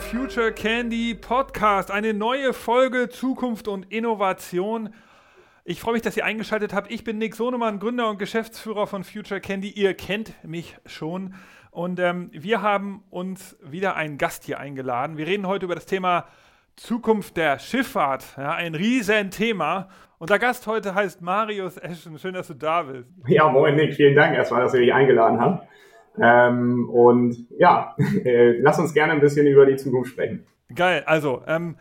Future Candy Podcast. Eine neue Folge Zukunft und Innovation. Ich freue mich, dass ihr eingeschaltet habt. Ich bin Nick Sonemann, Gründer und Geschäftsführer von Future Candy. Ihr kennt mich schon. Und ähm, wir haben uns wieder einen Gast hier eingeladen. Wir reden heute über das Thema Zukunft der Schifffahrt. Ja, ein Riesenthema. Unser Gast heute heißt Marius Eschen. Schön, dass du da bist. Ja, moin Nick. Vielen Dank erstmal, dass ihr mich eingeladen habt. Ähm, und ja, äh, lass uns gerne ein bisschen über die Zukunft sprechen. Geil. Also, ähm,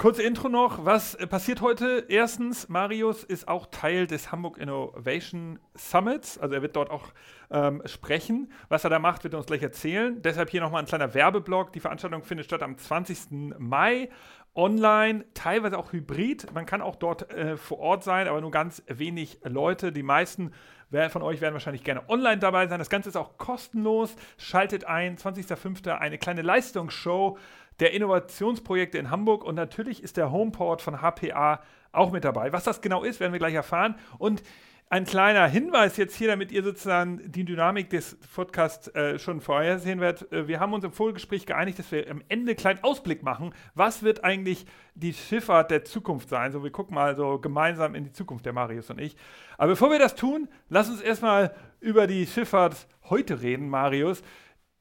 Kurze Intro noch. Was passiert heute? Erstens, Marius ist auch Teil des Hamburg Innovation Summits. Also er wird dort auch ähm, sprechen. Was er da macht, wird er uns gleich erzählen. Deshalb hier nochmal ein kleiner Werbeblock. Die Veranstaltung findet statt am 20. Mai. Online, teilweise auch hybrid. Man kann auch dort äh, vor Ort sein, aber nur ganz wenig Leute. Die meisten von euch werden wahrscheinlich gerne online dabei sein. Das Ganze ist auch kostenlos. Schaltet ein, 20.05. eine kleine Leistungsshow der Innovationsprojekte in Hamburg und natürlich ist der Homeport von HPA auch mit dabei. Was das genau ist, werden wir gleich erfahren. Und ein kleiner Hinweis jetzt hier, damit ihr sozusagen die Dynamik des Podcasts äh, schon vorhersehen werdet. Äh, wir haben uns im Vorgespräch geeinigt, dass wir am Ende einen kleinen Ausblick machen. Was wird eigentlich die Schifffahrt der Zukunft sein? So, wir gucken mal so gemeinsam in die Zukunft, der Marius und ich. Aber bevor wir das tun, lass uns erstmal über die Schifffahrt heute reden, Marius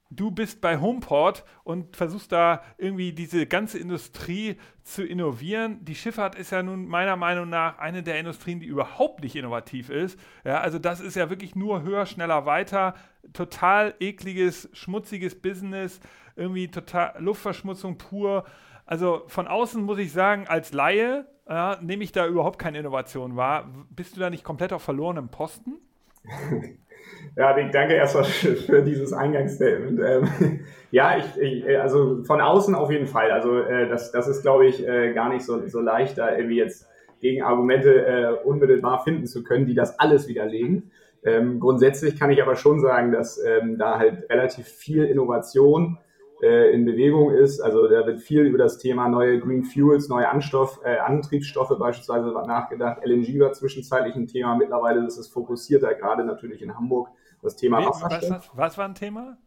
du bist bei Homeport und versuchst da irgendwie diese ganze Industrie zu innovieren. Die Schifffahrt ist ja nun meiner Meinung nach eine der Industrien, die überhaupt nicht innovativ ist. Ja, also das ist ja wirklich nur höher, schneller, weiter. Total ekliges, schmutziges Business, irgendwie total Luftverschmutzung pur. Also von außen muss ich sagen, als Laie ja, nehme ich da überhaupt keine Innovation wahr. Bist du da nicht komplett auf verlorenem Posten? Ja, danke erstmal für dieses Eingangsstatement. Ähm, ja, ich, ich, also von außen auf jeden Fall. Also äh, das, das ist, glaube ich, äh, gar nicht so, so leicht, da irgendwie jetzt Gegenargumente äh, unmittelbar finden zu können, die das alles widerlegen. Ähm, grundsätzlich kann ich aber schon sagen, dass ähm, da halt relativ viel Innovation äh, in Bewegung ist. Also da wird viel über das Thema neue Green Fuels, neue Anstoff, äh, Antriebsstoffe beispielsweise nachgedacht. LNG war zwischenzeitlich ein Thema. Mittlerweile ist es fokussierter, gerade natürlich in Hamburg, das Thema Wie, Wasserstoff. Was, was, war ein Thema?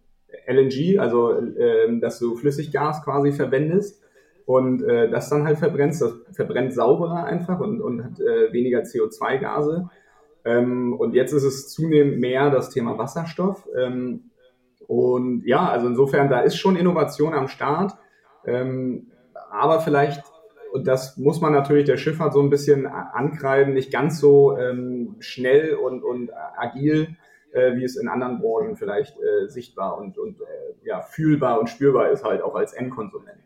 LNG, also äh, dass du Flüssiggas quasi verwendest und äh, das dann halt verbrennst. Das verbrennt sauberer einfach und, und hat äh, weniger CO2-Gase. Ähm, und jetzt ist es zunehmend mehr das Thema Wasserstoff. Ähm, und ja, also insofern, da ist schon Innovation am Start. Ähm, aber vielleicht, und das muss man natürlich der Schifffahrt so ein bisschen ankreiden, nicht ganz so ähm, schnell und, und agil, äh, wie es in anderen Branchen vielleicht äh, sichtbar und, und äh, ja, fühlbar und spürbar ist halt auch als Endkonsument.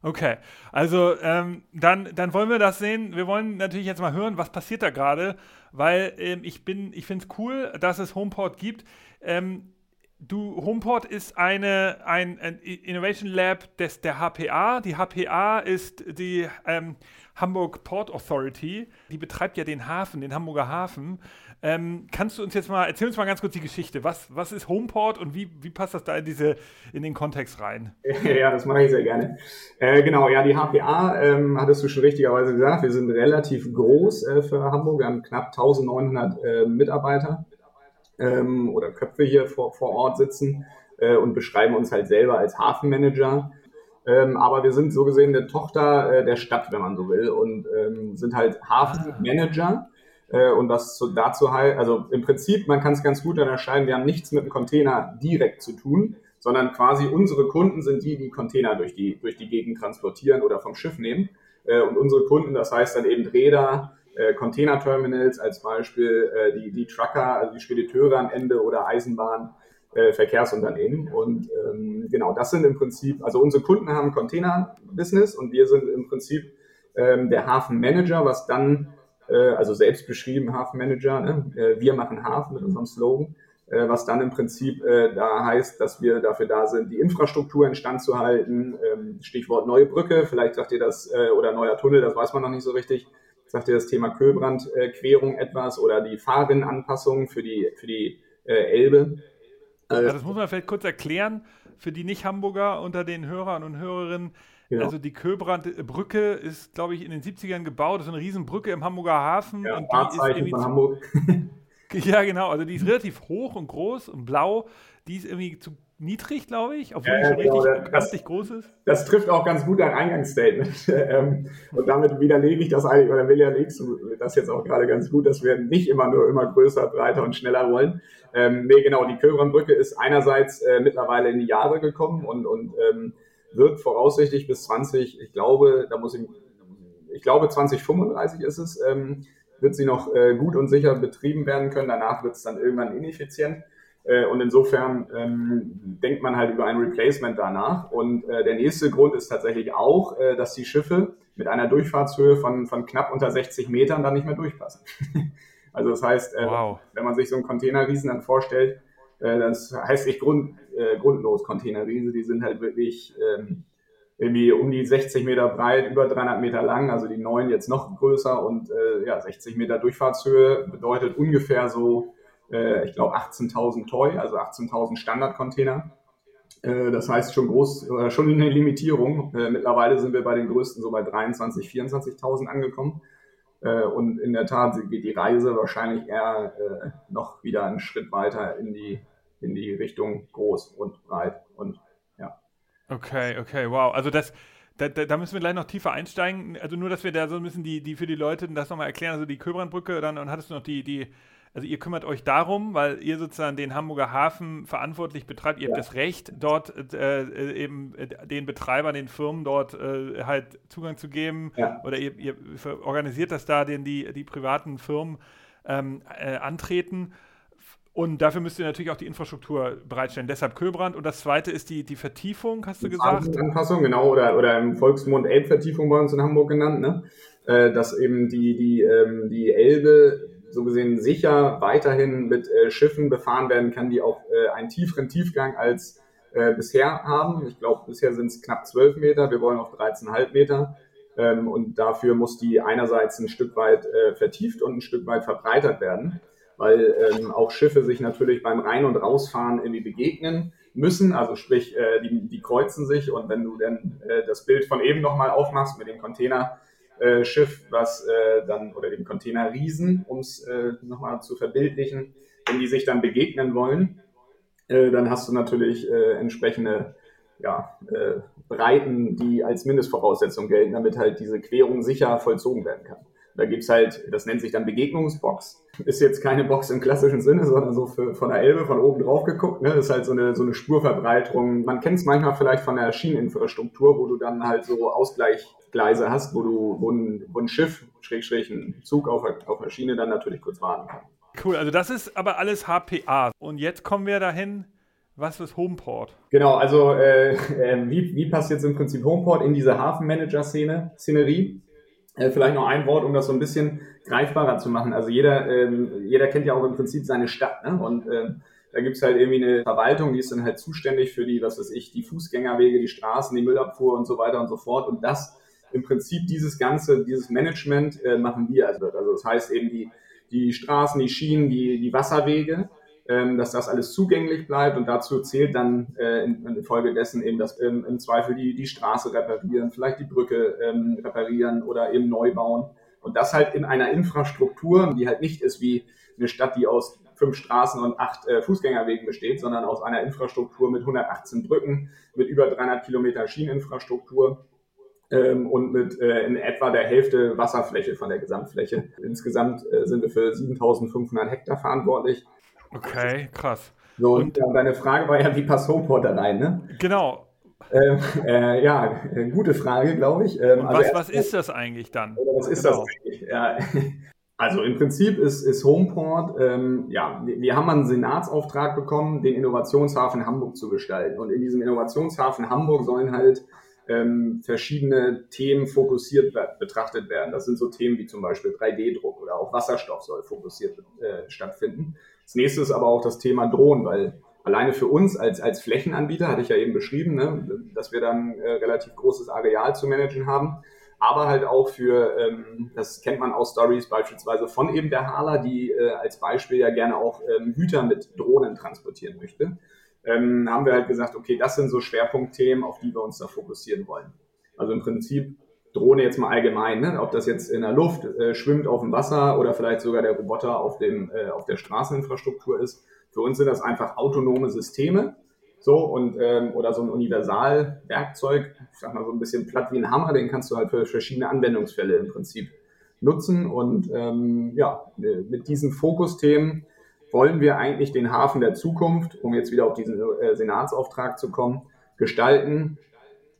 Okay, also ähm, dann, dann wollen wir das sehen. Wir wollen natürlich jetzt mal hören, was passiert da gerade, weil ähm, ich bin, ich finde es cool, dass es Homeport gibt. Ähm, Du, Homeport ist eine, ein, ein, Innovation Lab des, der HPA. Die HPA ist die ähm, Hamburg Port Authority. Die betreibt ja den Hafen, den Hamburger Hafen. Ähm, kannst du uns jetzt mal, erzähl uns mal ganz kurz die Geschichte. Was, was ist Homeport und wie, wie passt das da in, diese, in den Kontext rein? Ja, das mache ich sehr gerne. Äh, genau, ja, die HPA, ähm, hattest du schon richtigerweise gesagt, wir sind relativ groß äh, für Hamburg. Wir haben knapp 1900 äh, Mitarbeiter ähm, oder Köpfe hier vor, vor Ort sitzen äh, und beschreiben uns halt selber als Hafenmanager. Ähm, aber wir sind so gesehen eine Tochter äh, der Stadt, wenn man so will, und ähm, sind halt Hafenmanager. Äh, und was zu, dazu halt, also im Prinzip, man kann es ganz gut unterscheiden, wir haben nichts mit dem Container direkt zu tun, sondern quasi unsere Kunden sind die, die Container durch die, durch die Gegend transportieren oder vom Schiff nehmen. Äh, und unsere Kunden, das heißt dann eben Räder, äh, Container-Terminals als Beispiel, äh, die, die Trucker, also die Spediteure am Ende oder Eisenbahn, äh, Verkehrsunternehmen. Und ähm, genau, das sind im Prinzip, also unsere Kunden haben Container-Business und wir sind im Prinzip ähm, der Hafenmanager, was dann, äh, also selbst beschrieben Hafenmanager, ne? äh, wir machen Hafen mit unserem Slogan, äh, was dann im Prinzip äh, da heißt, dass wir dafür da sind, die Infrastruktur instand zu halten. Ähm, Stichwort neue Brücke, vielleicht sagt ihr das, äh, oder neuer Tunnel, das weiß man noch nicht so richtig sagt dir das Thema Köhlbrandquerung etwas oder die Fahrrinnenanpassung für die, für die äh, Elbe. Ja, das muss man vielleicht kurz erklären für die Nicht-Hamburger unter den Hörern und Hörerinnen. Genau. Also die Köhlbrandbrücke ist, glaube ich, in den 70ern gebaut. Das ist eine Riesenbrücke im Hamburger Hafen. Ja, und die ist irgendwie von Hamburg. ja, genau. Also die ist relativ hoch und groß und blau. Die ist irgendwie zu niedrig, glaube ich, obwohl ja, die schon genau, richtig das, groß ist. Das trifft auch ganz gut dein Eingangsstatement. Ähm, und damit widerlege ich das eigentlich, oder widerlegst du das jetzt auch gerade ganz gut, dass wir nicht immer nur immer größer, breiter und schneller wollen. Ähm, nee, genau, die Kölbrandbrücke ist einerseits äh, mittlerweile in die Jahre gekommen und, und ähm, wird voraussichtlich bis 20, ich glaube, da muss ich, ich glaube 2035 ist es, ähm, wird sie noch äh, gut und sicher betrieben werden können. Danach wird es dann irgendwann ineffizient. Äh, und insofern ähm, denkt man halt über ein Replacement danach. Und äh, der nächste Grund ist tatsächlich auch, äh, dass die Schiffe mit einer Durchfahrtshöhe von, von knapp unter 60 Metern dann nicht mehr durchpassen. also das heißt, äh, wow. wenn man sich so einen Containerriesen dann vorstellt, äh, das heißt nicht Grund, äh, grundlos Containerriese, die sind halt wirklich ähm, irgendwie um die 60 Meter breit, über 300 Meter lang, also die neuen jetzt noch größer und äh, ja, 60 Meter Durchfahrtshöhe bedeutet ungefähr so äh, ich glaube 18.000 Toy, also 18.000 Standardcontainer. Äh, das heißt schon groß, äh, schon eine Limitierung. Äh, mittlerweile sind wir bei den größten so bei 23.000, 24.000 angekommen. Äh, und in der Tat geht die Reise wahrscheinlich eher noch wieder einen Schritt weiter in die, in die Richtung groß und breit und ja. Okay, okay, wow. Also das, da, da, da, müssen wir gleich noch tiefer einsteigen. Also nur, dass wir da so ein bisschen die, die für die Leute das nochmal erklären. Also die Köbrandbrücke, dann und hattest du noch die, die also ihr kümmert euch darum, weil ihr sozusagen den Hamburger Hafen verantwortlich betreibt. Ihr ja. habt das Recht, dort äh, äh, eben äh, den Betreibern, den Firmen dort äh, halt Zugang zu geben. Ja. Oder ihr, ihr, organisiert das da, den die, die privaten Firmen ähm, äh, antreten. Und dafür müsst ihr natürlich auch die Infrastruktur bereitstellen. Deshalb Köbrand. Und das zweite ist die, die Vertiefung, hast du gesagt? Anpassung, genau. Oder, oder im Volksmund Elbvertiefung bei uns in Hamburg genannt. Ne? Äh, dass eben die, die, ähm, die Elbe so gesehen sicher weiterhin mit äh, Schiffen befahren werden kann, die auch äh, einen tieferen Tiefgang als äh, bisher haben. Ich glaube, bisher sind es knapp 12 Meter, wir wollen auf 13,5 Meter. Ähm, und dafür muss die einerseits ein Stück weit äh, vertieft und ein Stück weit verbreitert werden, weil ähm, auch Schiffe sich natürlich beim Rein- und Rausfahren irgendwie begegnen müssen. Also sprich, äh, die, die kreuzen sich und wenn du dann äh, das Bild von eben nochmal aufmachst mit dem Container, äh, Schiff, was äh, dann, oder dem Container Riesen, um es äh, nochmal zu verbildlichen, wenn die sich dann begegnen wollen, äh, dann hast du natürlich äh, entsprechende ja, äh, Breiten, die als Mindestvoraussetzung gelten, damit halt diese Querung sicher vollzogen werden kann. Da gibt's halt, das nennt sich dann Begegnungsbox. Ist jetzt keine Box im klassischen Sinne, sondern so für, von der Elbe von oben drauf geguckt. Ne? Das ist halt so eine, so eine Spurverbreiterung. Man kennt es manchmal vielleicht von der Schieneninfrastruktur, wo du dann halt so Ausgleichgleise hast, wo du, wo ein, wo ein Schiff, Schrägstrich, ein Zug auf, auf der Schiene dann natürlich kurz warten kann. Cool, also das ist aber alles HPA. Und jetzt kommen wir dahin, was ist Homeport? Genau, also äh, äh, wie, wie passt jetzt im Prinzip Homeport in diese Hafenmanager-Szene, Szenerie? Äh, vielleicht noch ein Wort, um das so ein bisschen greifbarer zu machen. Also jeder, ähm, jeder kennt ja auch im Prinzip seine Stadt. Ne? Und ähm, da gibt's halt irgendwie eine Verwaltung, die ist dann halt zuständig für die, was weiß ich, die Fußgängerwege, die Straßen, die Müllabfuhr und so weiter und so fort. Und das im Prinzip dieses ganze, dieses Management äh, machen wir. Also, also das heißt eben die, die Straßen, die Schienen, die, die Wasserwege ähm, dass das alles zugänglich bleibt. Und dazu zählt dann äh, in, in Folge dessen eben, dass ähm, im Zweifel die, die Straße reparieren, vielleicht die Brücke ähm, reparieren oder eben neu bauen. Und das halt in einer Infrastruktur, die halt nicht ist wie eine Stadt, die aus fünf Straßen und acht äh, Fußgängerwegen besteht, sondern aus einer Infrastruktur mit 118 Brücken, mit über 300 Kilometer Schieneninfrastruktur ähm, und mit äh, in etwa der Hälfte Wasserfläche von der Gesamtfläche. Insgesamt äh, sind wir für 7500 Hektar verantwortlich Okay, krass. So, und, und deine Frage war ja, wie passt Homeport da rein, ne? Genau. Ähm, äh, ja, äh, gute Frage, glaube ich. Ähm, also was, was ist das eigentlich dann? Was ist genau. das eigentlich? Ja. Also im Prinzip ist, ist Homeport, ähm, ja, wir, wir haben einen Senatsauftrag bekommen, den Innovationshafen Hamburg zu gestalten. Und in diesem Innovationshafen Hamburg sollen halt ähm, verschiedene Themen fokussiert betrachtet werden. Das sind so Themen wie zum Beispiel 3D-Druck oder auch Wasserstoff soll fokussiert äh, stattfinden. Das nächste ist aber auch das Thema Drohnen, weil alleine für uns als, als Flächenanbieter, hatte ich ja eben beschrieben, ne, dass wir dann äh, relativ großes Areal zu managen haben, aber halt auch für, ähm, das kennt man aus Stories beispielsweise von eben der Hala, die äh, als Beispiel ja gerne auch ähm, Güter mit Drohnen transportieren möchte, ähm, haben wir halt gesagt, okay, das sind so Schwerpunktthemen, auf die wir uns da fokussieren wollen. Also im Prinzip Drohne jetzt mal allgemein, ne? ob das jetzt in der Luft äh, schwimmt auf dem Wasser oder vielleicht sogar der Roboter auf, dem, äh, auf der Straßeninfrastruktur ist. Für uns sind das einfach autonome Systeme. So, und, ähm, oder so ein Universalwerkzeug, ich sag mal so ein bisschen platt wie ein Hammer, den kannst du halt für verschiedene Anwendungsfälle im Prinzip nutzen. Und ähm, ja, mit diesen Fokusthemen wollen wir eigentlich den Hafen der Zukunft, um jetzt wieder auf diesen äh, Senatsauftrag zu kommen, gestalten.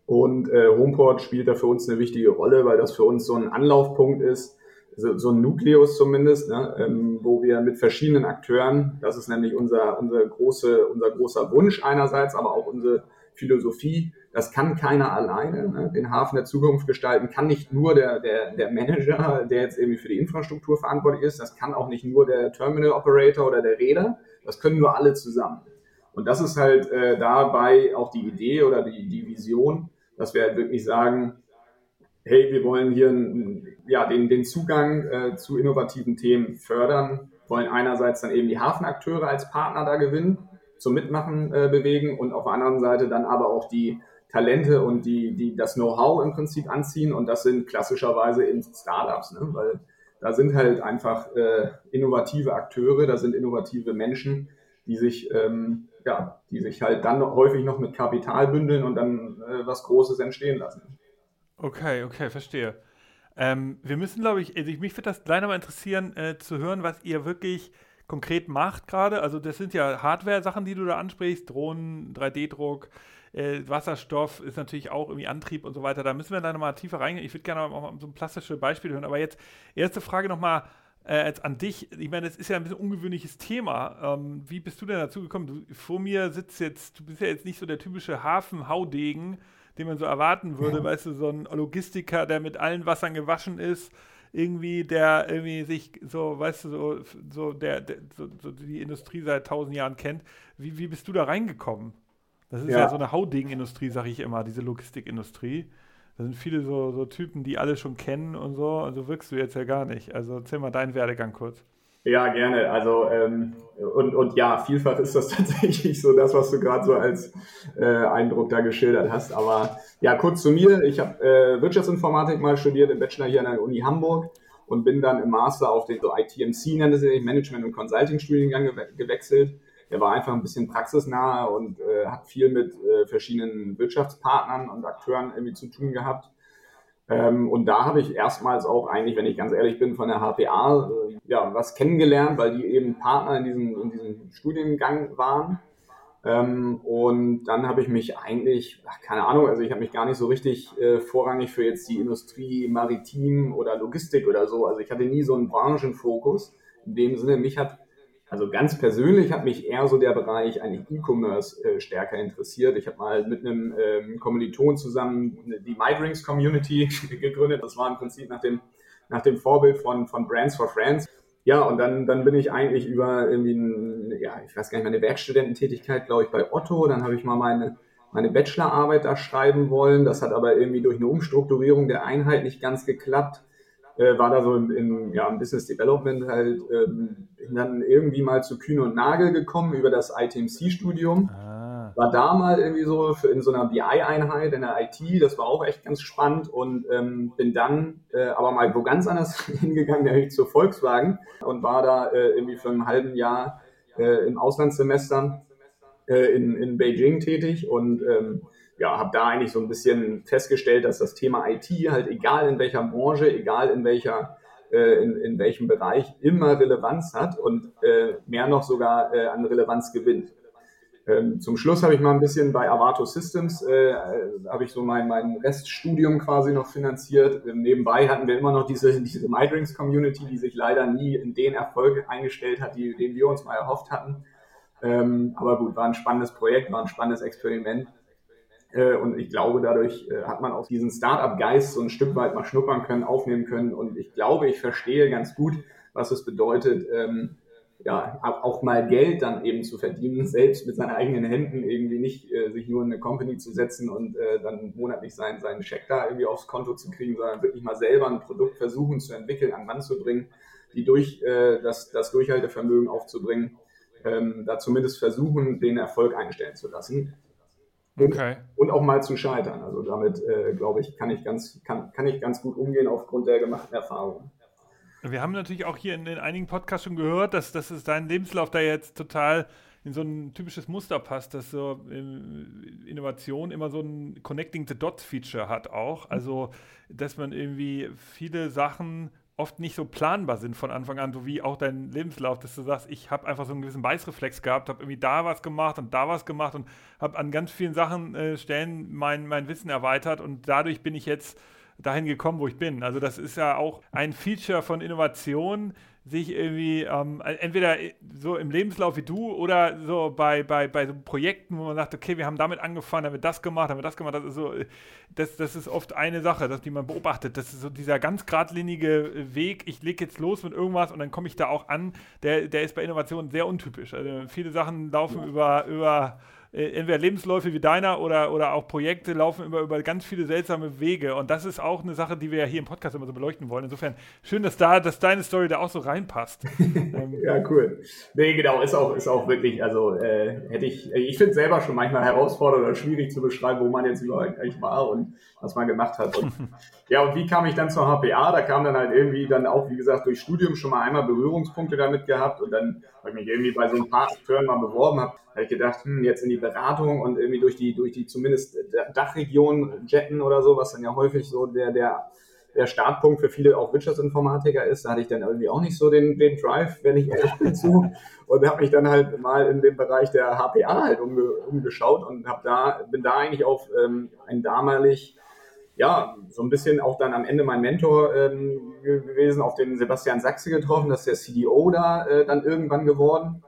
Und äh, Homeport spielt da für uns eine wichtige Rolle, weil das für uns so ein Anlaufpunkt ist, so, so ein Nukleus zumindest, ne, ähm, wo wir mit verschiedenen Akteuren, das ist nämlich unser, unser, große, unser großer Wunsch einerseits, aber auch unsere Philosophie, das kann keiner alleine. Ne? Den Hafen der Zukunft gestalten kann nicht nur der, der, der Manager, der jetzt irgendwie für die Infrastruktur verantwortlich ist, das kann auch nicht nur der Terminal Operator oder der Räder, das können nur alle zusammen. Und das ist halt äh, dabei auch die Idee oder die, die Vision, dass wir halt wirklich sagen, hey, wir wollen hier ja, den, den Zugang äh, zu innovativen Themen fördern, wollen einerseits dann eben die Hafenakteure als Partner da gewinnen, zum Mitmachen äh, bewegen und auf der anderen Seite dann aber auch die Talente und die, die das Know-how im Prinzip anziehen und das sind klassischerweise in Startups, ne? weil da sind halt einfach äh, innovative Akteure, da sind innovative Menschen, die sich ähm, ja, die sich halt dann häufig noch mit Kapital bündeln und dann äh, was Großes entstehen lassen. Okay, okay, verstehe. Ähm, wir müssen, glaube ich, also mich würde das leider mal interessieren, äh, zu hören, was ihr wirklich konkret macht gerade. Also das sind ja Hardware-Sachen, die du da ansprichst, Drohnen, 3D-Druck, äh, Wasserstoff ist natürlich auch irgendwie Antrieb und so weiter. Da müssen wir dann nochmal tiefer reingehen. Ich würde gerne auch mal so ein plastisches Beispiel hören. Aber jetzt erste Frage nochmal äh, an dich. Ich meine, es ist ja ein bisschen ungewöhnliches Thema. Ähm, wie bist du denn dazu gekommen? Du, vor mir sitzt jetzt, du bist ja jetzt nicht so der typische Hafen-Haudegen, den man so erwarten würde, ja. weißt du, so ein Logistiker, der mit allen Wassern gewaschen ist, irgendwie, der irgendwie sich so, weißt du, so, so der, der so, so, die Industrie seit tausend Jahren kennt. Wie, wie bist du da reingekommen? Das ist ja, ja so eine Haudegen-Industrie, sage ich immer, diese Logistikindustrie. Da sind viele so, so Typen, die alle schon kennen und so, also wirkst du jetzt ja gar nicht. Also erzähl mal deinen Werdegang kurz. Ja, gerne. Also ähm, und, und ja, vielfach ist das tatsächlich so das, was du gerade so als äh, Eindruck da geschildert hast. Aber ja, kurz zu mir. Ich habe äh, Wirtschaftsinformatik mal studiert im Bachelor hier an der Uni Hamburg und bin dann im Master auf den so ITMC, nennt es sich, Management- und Consulting-Studiengang gew gewechselt. Der war einfach ein bisschen praxisnah und äh, hat viel mit äh, verschiedenen Wirtschaftspartnern und Akteuren irgendwie zu tun gehabt. Ähm, und da habe ich erstmals auch eigentlich, wenn ich ganz ehrlich bin, von der HPA äh, ja, was kennengelernt, weil die eben Partner in diesem, in diesem Studiengang waren. Ähm, und dann habe ich mich eigentlich, ach, keine Ahnung, also ich habe mich gar nicht so richtig äh, vorrangig für jetzt die Industrie, Maritim oder Logistik oder so. Also ich hatte nie so einen Branchenfokus. In dem Sinne, mich hat also ganz persönlich hat mich eher so der Bereich eigentlich E-Commerce äh, stärker interessiert. Ich habe mal mit einem ähm, Kommiliton zusammen die MyDrinks Community gegründet. Das war im Prinzip nach dem, nach dem Vorbild von, von Brands for Friends. Ja, und dann, dann bin ich eigentlich über irgendwie, ein, ja, ich weiß gar nicht, meine Werkstudententätigkeit, glaube ich, bei Otto. Dann habe ich mal meine, meine Bachelorarbeit da schreiben wollen. Das hat aber irgendwie durch eine Umstrukturierung der Einheit nicht ganz geklappt äh, war da so im, im, ja, im Business Development halt ähm, dann irgendwie mal zu Kühne und Nagel gekommen über das ITMC-Studium. Ah. War da mal irgendwie so für, in so einer BI-Einheit in der IT, das war auch echt ganz spannend und ähm, bin dann äh, aber mal wo ganz anders hingegangen, nämlich zur Volkswagen und war da äh, irgendwie für ein halben Jahr äh, im Auslandssemester äh, in, in Beijing tätig und ähm, ja, habe da eigentlich so ein bisschen festgestellt, dass das Thema IT halt egal in welcher Branche, egal in welcher äh, in, in welchem Bereich immer Relevanz hat und äh, mehr noch sogar äh, an Relevanz gewinnt. Ähm, zum Schluss habe ich mal ein bisschen bei Avato Systems, äh, habe ich so mein, mein Reststudium quasi noch finanziert. Ähm, nebenbei hatten wir immer noch diese, diese MyDrinks Community, die sich leider nie in den Erfolg eingestellt hat, die, den wir uns mal erhofft hatten. Ähm, aber gut, war ein spannendes Projekt, war ein spannendes Experiment. Äh, und ich glaube, dadurch äh, hat man auch diesen Startup-Geist so ein Stück weit mal schnuppern können, aufnehmen können. Und ich glaube, ich verstehe ganz gut, was es bedeutet, ähm, ja, auch mal Geld dann eben zu verdienen, selbst mit seinen eigenen Händen irgendwie nicht äh, sich nur in eine Company zu setzen und äh, dann monatlich seinen, seinen Scheck da irgendwie aufs Konto zu kriegen, sondern wirklich mal selber ein Produkt versuchen zu entwickeln, an Mann zu bringen, die durch äh, das, das Durchhaltevermögen aufzubringen, ähm, da zumindest versuchen, den Erfolg einstellen zu lassen. Okay. Und auch mal zu scheitern. Also damit, äh, glaube ich, kann ich, ganz, kann, kann ich ganz gut umgehen aufgrund der gemachten Erfahrungen. Wir haben natürlich auch hier in, in einigen Podcasts schon gehört, dass, dass es dein Lebenslauf da jetzt total in so ein typisches Muster passt, dass so äh, Innovation immer so ein Connecting the Dots Feature hat auch. Also, dass man irgendwie viele Sachen oft nicht so planbar sind von Anfang an, so wie auch dein Lebenslauf, dass du sagst, ich habe einfach so einen gewissen Beißreflex gehabt, habe irgendwie da was gemacht und da was gemacht und habe an ganz vielen Sachen, äh, Stellen mein, mein Wissen erweitert und dadurch bin ich jetzt dahin gekommen, wo ich bin. Also das ist ja auch ein Feature von Innovation, sich irgendwie ähm, entweder so im Lebenslauf wie du oder so bei, bei, bei so Projekten, wo man sagt, okay, wir haben damit angefangen, haben wir das gemacht, haben wir das gemacht, das ist so, das, das ist oft eine Sache, dass die man beobachtet. Das ist so dieser ganz geradlinige Weg, ich lege jetzt los mit irgendwas und dann komme ich da auch an, der, der ist bei Innovationen sehr untypisch. Also viele Sachen laufen ja. über, über äh, entweder Lebensläufe wie deiner oder, oder auch Projekte laufen über, über ganz viele seltsame Wege. Und das ist auch eine Sache, die wir ja hier im Podcast immer so beleuchten wollen. Insofern schön, dass da, dass deine Story da auch so reinpasst. Ähm, ja, cool. Nee, genau, ist auch, ist auch wirklich, also äh, hätte ich, ich finde es selber schon manchmal herausfordernd oder schwierig zu beschreiben, wo man jetzt überall eigentlich war und was man gemacht hat. Und, ja, und wie kam ich dann zur HPA? Da kam dann halt irgendwie dann auch, wie gesagt, durch Studium schon mal einmal Berührungspunkte damit gehabt und dann habe ich mich irgendwie bei so ein paar Akteuren mal beworben, habe habe ich gedacht, hm, jetzt in die Beratung und irgendwie durch die, durch die zumindest Dachregion jetten oder so, was dann ja häufig so der, der, der Startpunkt für viele auch Wirtschaftsinformatiker ist, da hatte ich dann irgendwie auch nicht so den, den Drive, wenn ich ehrlich bin zu. Und habe mich dann halt mal in dem Bereich der HPA halt umge, umgeschaut und hab da, bin da eigentlich auf ähm, ein damalig, ja, so ein bisschen auch dann am Ende mein Mentor ähm, gewesen, auf den Sebastian Sachse getroffen, das ist der CDO da äh, dann irgendwann geworden.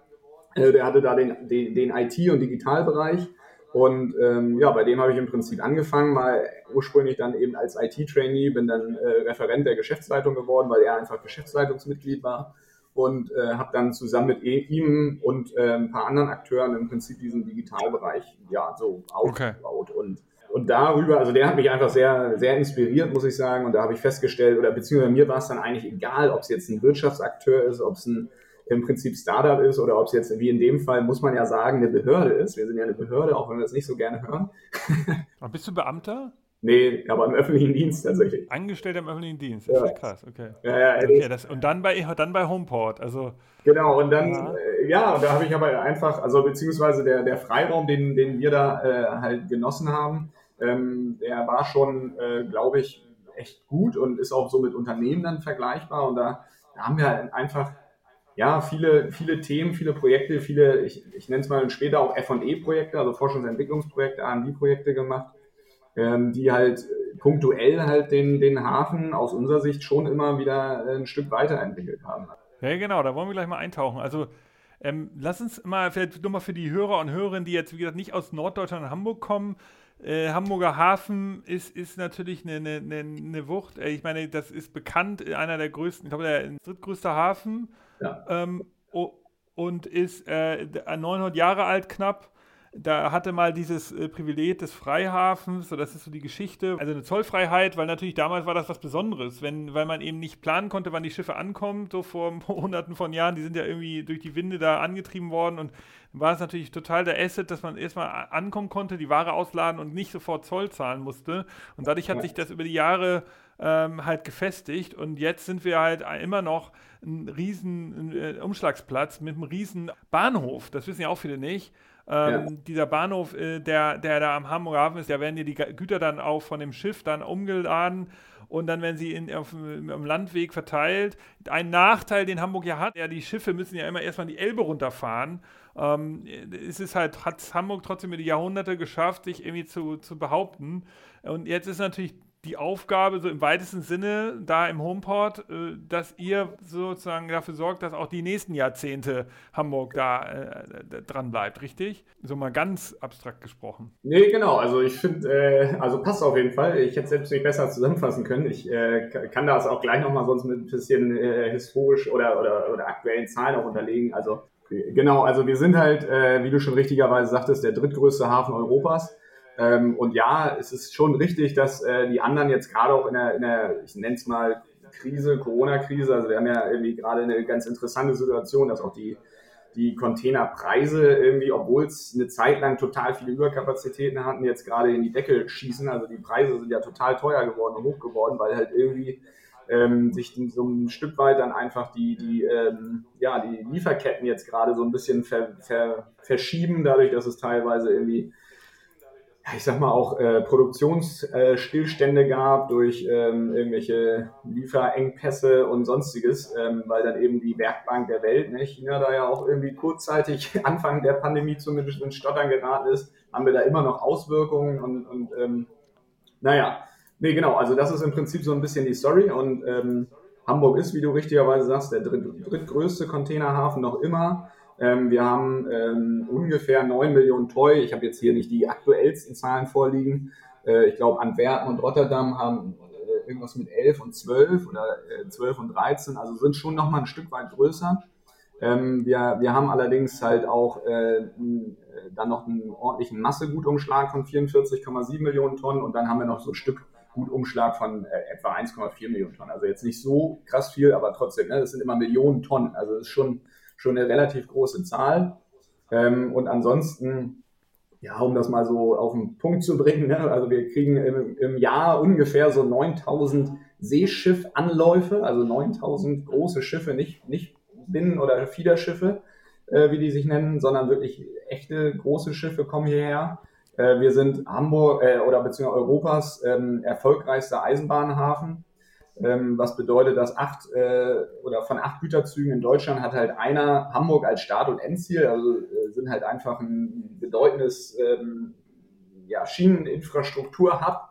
Äh, der hatte da den, den, den IT- und Digitalbereich. Und ähm, ja, bei dem habe ich im Prinzip angefangen, mal ursprünglich dann eben als IT-Trainee, bin dann äh, Referent der Geschäftsleitung geworden, weil er einfach Geschäftsleitungsmitglied war und äh, habe dann zusammen mit e-, ihm und äh, ein paar anderen Akteuren im Prinzip diesen Digitalbereich ja so aufgebaut okay. und und darüber, also der hat mich einfach sehr, sehr inspiriert, muss ich sagen. Und da habe ich festgestellt, oder beziehungsweise mir war es dann eigentlich egal, ob es jetzt ein Wirtschaftsakteur ist, ob es ein im Prinzip Startup ist oder ob es jetzt wie in dem Fall, muss man ja sagen, eine Behörde ist. Wir sind ja eine Behörde, auch wenn wir es nicht so gerne hören. Und bist du Beamter? Nee, aber im öffentlichen Dienst tatsächlich. Angestellter im öffentlichen Dienst, das ja. ist ja krass, okay. Ja, ja, okay das, und dann bei, dann bei Homeport, also. Genau, und dann, ja, äh, ja da habe ich aber einfach, also beziehungsweise der, der Freiraum, den, den wir da äh, halt genossen haben, ähm, der war schon, äh, glaube ich, echt gut und ist auch so mit Unternehmen dann vergleichbar und da, da haben wir halt einfach ja, viele, viele Themen, viele Projekte, viele, ich, ich nenne es mal später auch FE-Projekte, also Forschungsentwicklungsprojekte, R&D-Projekte gemacht, ähm, die halt punktuell halt den, den Hafen aus unserer Sicht schon immer wieder ein Stück weiterentwickelt haben. Ja, genau, da wollen wir gleich mal eintauchen. Also ähm, lass uns mal, vielleicht nur mal für die Hörer und Hörerinnen, die jetzt, wie gesagt, nicht aus Norddeutschland und Hamburg kommen, äh, Hamburger Hafen ist, ist natürlich eine, eine, eine Wucht. Äh, ich meine, das ist bekannt, einer der größten, ich glaube, der drittgrößte Hafen ja. Ähm, und ist äh, 900 Jahre alt knapp. Da hatte mal dieses äh, Privileg des Freihafens, so das ist so die Geschichte, also eine Zollfreiheit, weil natürlich damals war das was Besonderes, wenn, weil man eben nicht planen konnte, wann die Schiffe ankommen, so vor hunderten von Jahren, die sind ja irgendwie durch die Winde da angetrieben worden und war es natürlich total der Asset, dass man erstmal ankommen konnte, die Ware ausladen und nicht sofort Zoll zahlen musste. Und dadurch hat sich das über die Jahre ähm, halt gefestigt und jetzt sind wir halt immer noch ein riesen äh, Umschlagsplatz mit einem riesen Bahnhof, das wissen ja auch viele nicht. Ähm, ja. Dieser Bahnhof, äh, der, der da am Hamburger Hafen ist, da werden dir die Güter dann auch von dem Schiff dann umgeladen und dann werden sie in, auf, im Landweg verteilt. Ein Nachteil, den Hamburg ja hat, ja, die Schiffe müssen ja immer erstmal die Elbe runterfahren. Ähm, es ist halt, hat Hamburg trotzdem über die Jahrhunderte geschafft, sich irgendwie zu, zu behaupten. Und jetzt ist natürlich die Aufgabe, so im weitesten Sinne, da im Homeport, äh, dass ihr sozusagen dafür sorgt, dass auch die nächsten Jahrzehnte Hamburg da äh, dran bleibt, richtig? So mal ganz abstrakt gesprochen. Nee, genau. Also ich finde, äh, also passt auf jeden Fall. Ich hätte selbst nicht besser zusammenfassen können. Ich äh, kann das auch gleich nochmal sonst mit ein bisschen äh, historisch oder, oder, oder aktuellen Zahlen auch unterlegen. Also genau, also wir sind halt, äh, wie du schon richtigerweise sagtest, der drittgrößte Hafen Europas. Ähm, und ja, es ist schon richtig, dass äh, die anderen jetzt gerade auch in der, in der ich nenne es mal Krise, Corona-Krise, also wir haben ja irgendwie gerade eine ganz interessante Situation, dass auch die, die Containerpreise irgendwie, obwohl es eine Zeit lang total viele Überkapazitäten hatten, jetzt gerade in die Decke schießen. Also die Preise sind ja total teuer geworden und hoch geworden, weil halt irgendwie ähm, sich so ein Stück weit dann einfach die, die, ähm, ja, die Lieferketten jetzt gerade so ein bisschen ver, ver, verschieben, dadurch, dass es teilweise irgendwie ich sag mal, auch äh, Produktionsstillstände äh, gab durch ähm, irgendwelche Lieferengpässe und sonstiges, ähm, weil dann eben die Werkbank der Welt, ne, China da ja auch irgendwie kurzzeitig Anfang der Pandemie zumindest ins Stottern geraten ist, haben wir da immer noch Auswirkungen und, und ähm, naja, nee, genau, also das ist im Prinzip so ein bisschen die Story und ähm, Hamburg ist, wie du richtigerweise sagst, der dritt, drittgrößte Containerhafen noch immer. Ähm, wir haben ähm, ungefähr 9 Millionen Toy. Ich habe jetzt hier nicht die aktuellsten Zahlen vorliegen. Äh, ich glaube, Antwerpen und Rotterdam haben äh, irgendwas mit 11 und 12 oder äh, 12 und 13, also sind schon nochmal ein Stück weit größer. Ähm, wir, wir haben allerdings halt auch äh, äh, dann noch einen ordentlichen Massegutumschlag von 44,7 Millionen Tonnen und dann haben wir noch so ein Stück Gutumschlag von äh, etwa 1,4 Millionen Tonnen. Also jetzt nicht so krass viel, aber trotzdem, ne, das sind immer Millionen Tonnen. Also das ist schon schon eine relativ große Zahl. Ähm, und ansonsten, ja, um das mal so auf den Punkt zu bringen, ne, also wir kriegen im, im Jahr ungefähr so 9000 Seeschiffanläufe, also 9000 große Schiffe, nicht, nicht Binnen- oder Fiederschiffe, äh, wie die sich nennen, sondern wirklich echte große Schiffe kommen hierher. Äh, wir sind Hamburg äh, oder beziehungsweise Europas ähm, erfolgreichster Eisenbahnhafen. Ähm, was bedeutet, dass acht äh, oder von acht Güterzügen in Deutschland hat halt einer Hamburg als Start- und Endziel, also äh, sind halt einfach ein bedeutendes ähm, ja, Schieneninfrastruktur-Hub.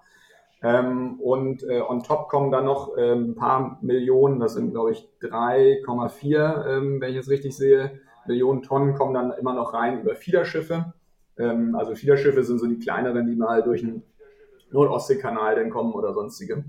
Ähm, und äh, on top kommen dann noch ähm, ein paar Millionen, das sind glaube ich 3,4, ähm, wenn ich es richtig sehe, Millionen Tonnen kommen dann immer noch rein über Fiederschiffe. Ähm, also Fiederschiffe sind so die kleineren, die mal durch den Nordostseekanal dann kommen oder sonstige.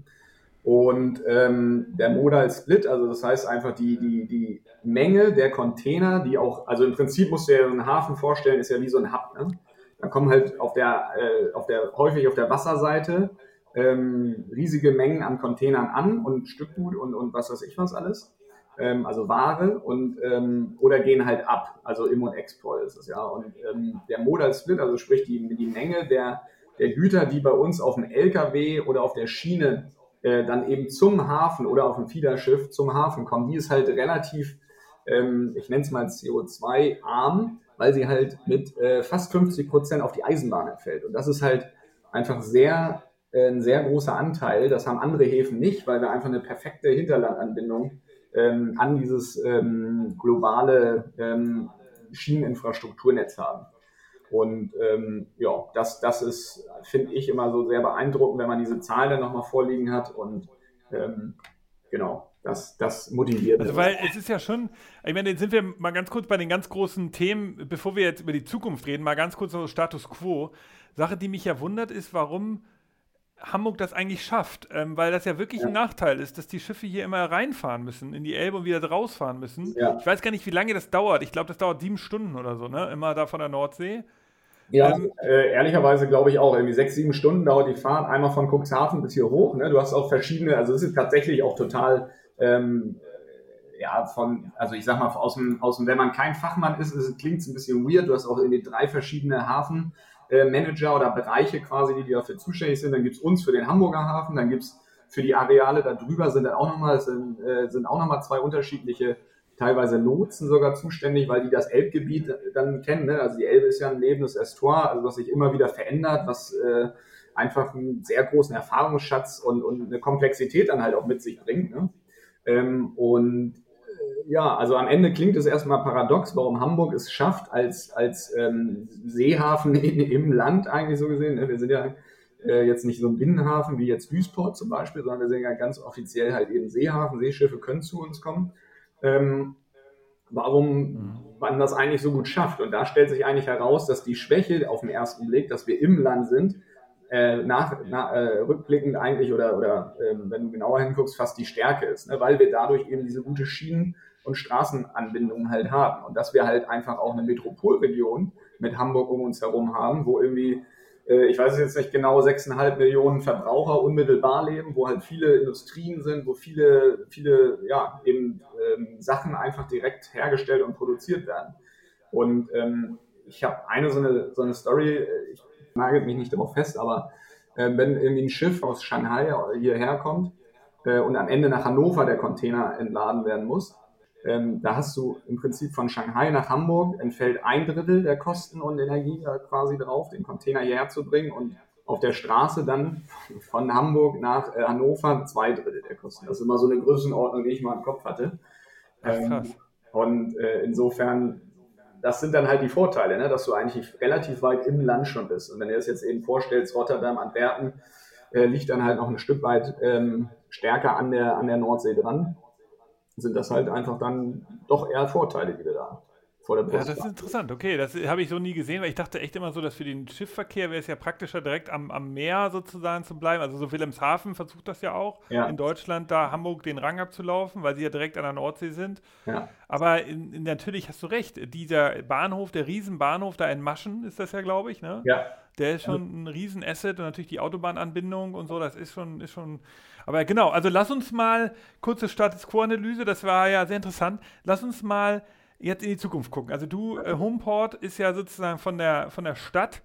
Und ähm, der Modal Split, also das heißt einfach die, die, die Menge der Container, die auch, also im Prinzip musst du dir einen Hafen vorstellen, ist ja wie so ein Hub. Ne? Da kommen halt auf der, äh, auf der, häufig auf der Wasserseite ähm, riesige Mengen an Containern an und Stückgut und, und was weiß ich was alles. Ähm, also Ware und ähm, oder gehen halt ab, also Im- und Export ist es ja. Und ähm, der Modal Split, also sprich die, die Menge der, der Güter, die bei uns auf dem LKW oder auf der Schiene äh, dann eben zum Hafen oder auf dem Fiederschiff zum Hafen kommen, die ist halt relativ, ähm, ich nenne es mal CO2-arm, weil sie halt mit äh, fast 50 Prozent auf die Eisenbahn entfällt. Und das ist halt einfach sehr, äh, ein sehr großer Anteil. Das haben andere Häfen nicht, weil wir einfach eine perfekte Hinterlandanbindung ähm, an dieses ähm, globale ähm, Schieneninfrastrukturnetz haben. Und ähm, ja, das, das ist, finde ich, immer so sehr beeindruckend, wenn man diese Zahlen dann nochmal vorliegen hat. Und ähm, genau, das, das motiviert. Also, weil es ist ja schon, ich meine, jetzt sind wir mal ganz kurz bei den ganz großen Themen, bevor wir jetzt über die Zukunft reden, mal ganz kurz so Status Quo. Sache, die mich ja wundert, ist, warum Hamburg das eigentlich schafft, ähm, weil das ja wirklich ja. ein Nachteil ist, dass die Schiffe hier immer reinfahren müssen, in die Elbe und wieder rausfahren müssen. Ja. Ich weiß gar nicht, wie lange das dauert. Ich glaube, das dauert sieben Stunden oder so, ne? Immer da von der Nordsee. Ja, ähm, äh, ehrlicherweise glaube ich auch, irgendwie sechs, sieben Stunden dauert die Fahrt einmal von Cuxhaven bis hier hoch. Ne? Du hast auch verschiedene, also es ist tatsächlich auch total, ähm, ja, von, also ich sag mal, aus dem, aus dem, wenn man kein Fachmann ist, klingt es ein bisschen weird. Du hast auch irgendwie drei verschiedene Hafen. Manager oder Bereiche quasi, die dafür zuständig sind. Dann gibt es uns für den Hamburger Hafen, dann gibt es für die Areale da drüber sind dann auch nochmal, sind, äh, sind auch nochmal zwei unterschiedliche, teilweise Lotsen sogar zuständig, weil die das Elbgebiet dann kennen. Ne? Also die Elbe ist ja ein lebendes Estuar, also was sich immer wieder verändert, was äh, einfach einen sehr großen Erfahrungsschatz und, und eine Komplexität dann halt auch mit sich bringt. Ne? Ähm, und ja, also am Ende klingt es erstmal paradox, warum Hamburg es schafft, als, als ähm, Seehafen in, im Land eigentlich so gesehen. Ne? Wir sind ja äh, jetzt nicht so ein Binnenhafen wie jetzt Duisburg zum Beispiel, sondern wir sind ja ganz offiziell halt eben Seehafen. Seeschiffe können zu uns kommen. Ähm, warum mhm. man das eigentlich so gut schafft. Und da stellt sich eigentlich heraus, dass die Schwäche auf den ersten Blick, dass wir im Land sind, äh, nach, na, äh, rückblickend eigentlich oder, oder äh, wenn du genauer hinguckst, fast die Stärke ist, ne? weil wir dadurch eben diese gute Schienen- und Straßenanbindungen halt haben. Und dass wir halt einfach auch eine Metropolregion mit Hamburg um uns herum haben, wo irgendwie, äh, ich weiß jetzt nicht genau, 6,5 Millionen Verbraucher unmittelbar leben, wo halt viele Industrien sind, wo viele, viele, ja, eben ähm, Sachen einfach direkt hergestellt und produziert werden. Und ähm, ich habe eine so eine, so eine Story, äh, ich nagelt mich nicht darauf fest, aber äh, wenn irgendwie ein Schiff aus Shanghai hierher kommt, äh, und am Ende nach Hannover der Container entladen werden muss. Ähm, da hast du im Prinzip von Shanghai nach Hamburg entfällt ein Drittel der Kosten und Energie quasi drauf, den Container hierher zu bringen und auf der Straße dann von Hamburg nach äh, Hannover zwei Drittel der Kosten. Das ist immer so eine Größenordnung, die ich mal im Kopf hatte. Ähm, und äh, insofern, das sind dann halt die Vorteile, ne? dass du eigentlich relativ weit im Land schon bist. Und wenn du dir das jetzt eben vorstellst, Rotterdam, Antwerpen, äh, liegt dann halt noch ein Stück weit ähm, stärker an der, an der Nordsee dran, sind das halt einfach dann doch eher Vorteile, die wir da haben vor der Brust. Ja, das ist interessant. Okay, das habe ich so nie gesehen, weil ich dachte echt immer so, dass für den Schiffsverkehr wäre es ja praktischer, direkt am, am Meer sozusagen zu bleiben. Also so Wilhelmshaven versucht das ja auch, ja. in Deutschland da Hamburg den Rang abzulaufen, weil sie ja direkt an der Nordsee sind. Ja. Aber in, in, natürlich hast du recht, dieser Bahnhof, der Riesenbahnhof da in Maschen ist das ja, glaube ich, ne? Ja. Der ist schon ein Riesenasset und natürlich die Autobahnanbindung und so, das ist schon, ist schon. Aber genau, also lass uns mal kurze Status Quo-Analyse, das war ja sehr interessant. Lass uns mal jetzt in die Zukunft gucken. Also du, äh, Homeport ist ja sozusagen von der, von der Stadt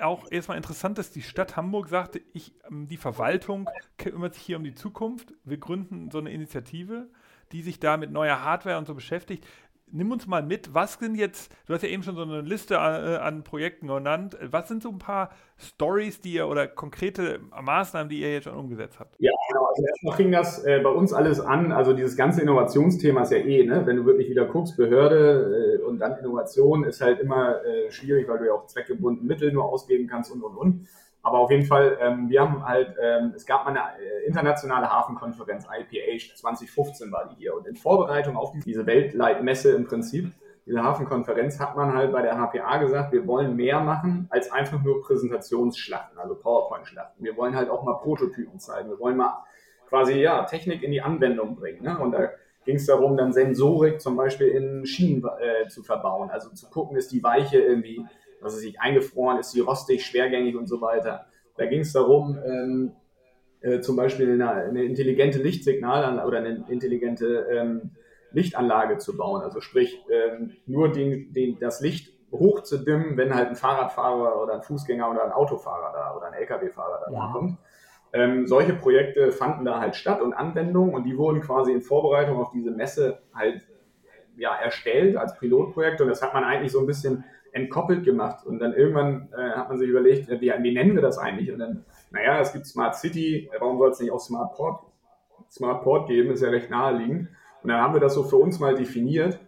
auch erstmal interessant, dass die Stadt Hamburg sagte, ich, ähm, die Verwaltung kümmert sich hier um die Zukunft. Wir gründen so eine Initiative, die sich da mit neuer Hardware und so beschäftigt nimm uns mal mit, was sind jetzt, du hast ja eben schon so eine Liste an, äh, an Projekten genannt, was sind so ein paar Stories, die ihr oder konkrete Maßnahmen, die ihr jetzt schon umgesetzt habt? Ja, genau. Also erstmal fing das äh, bei uns alles an, also dieses ganze Innovationsthema ist ja eh, ne? wenn du wirklich wieder guckst, Behörde äh, und dann Innovation ist halt immer äh, schwierig, weil du ja auch zweckgebunden Mittel nur ausgeben kannst und und und. Aber auf jeden Fall, ähm, wir haben halt, ähm, es gab mal eine äh, internationale Hafenkonferenz, IPH 2015 war die hier. Und in Vorbereitung auf diese Weltleitmesse im Prinzip, diese Hafenkonferenz, hat man halt bei der HPA gesagt, wir wollen mehr machen als einfach nur Präsentationsschlachten, also PowerPoint-Schlachten. Wir wollen halt auch mal Prototypen zeigen. Wir wollen mal quasi, ja, Technik in die Anwendung bringen. Ne? Und da ging es darum, dann Sensorik zum Beispiel in Schienen äh, zu verbauen. Also zu gucken, ist die Weiche irgendwie was ist sich eingefroren, ist sie rostig, schwergängig und so weiter. Da ging es darum, ähm, äh, zum Beispiel eine, eine, intelligente Lichtsignal oder eine intelligente ähm, Lichtanlage zu bauen. Also sprich, ähm, nur den, den, das Licht hoch zu dimmen, wenn halt ein Fahrradfahrer oder ein Fußgänger oder ein Autofahrer da oder ein LKW-Fahrer da ja. kommt. Ähm, solche Projekte fanden da halt statt und Anwendungen und die wurden quasi in Vorbereitung auf diese Messe halt ja, erstellt als Pilotprojekt und das hat man eigentlich so ein bisschen entkoppelt gemacht. Und dann irgendwann äh, hat man sich überlegt, wie, wie, nennen wir das eigentlich? Und dann, naja, es gibt Smart City, warum soll es nicht auch Smart Port, Smart Port geben? Ist ja recht naheliegend. Und dann haben wir das so für uns mal definiert,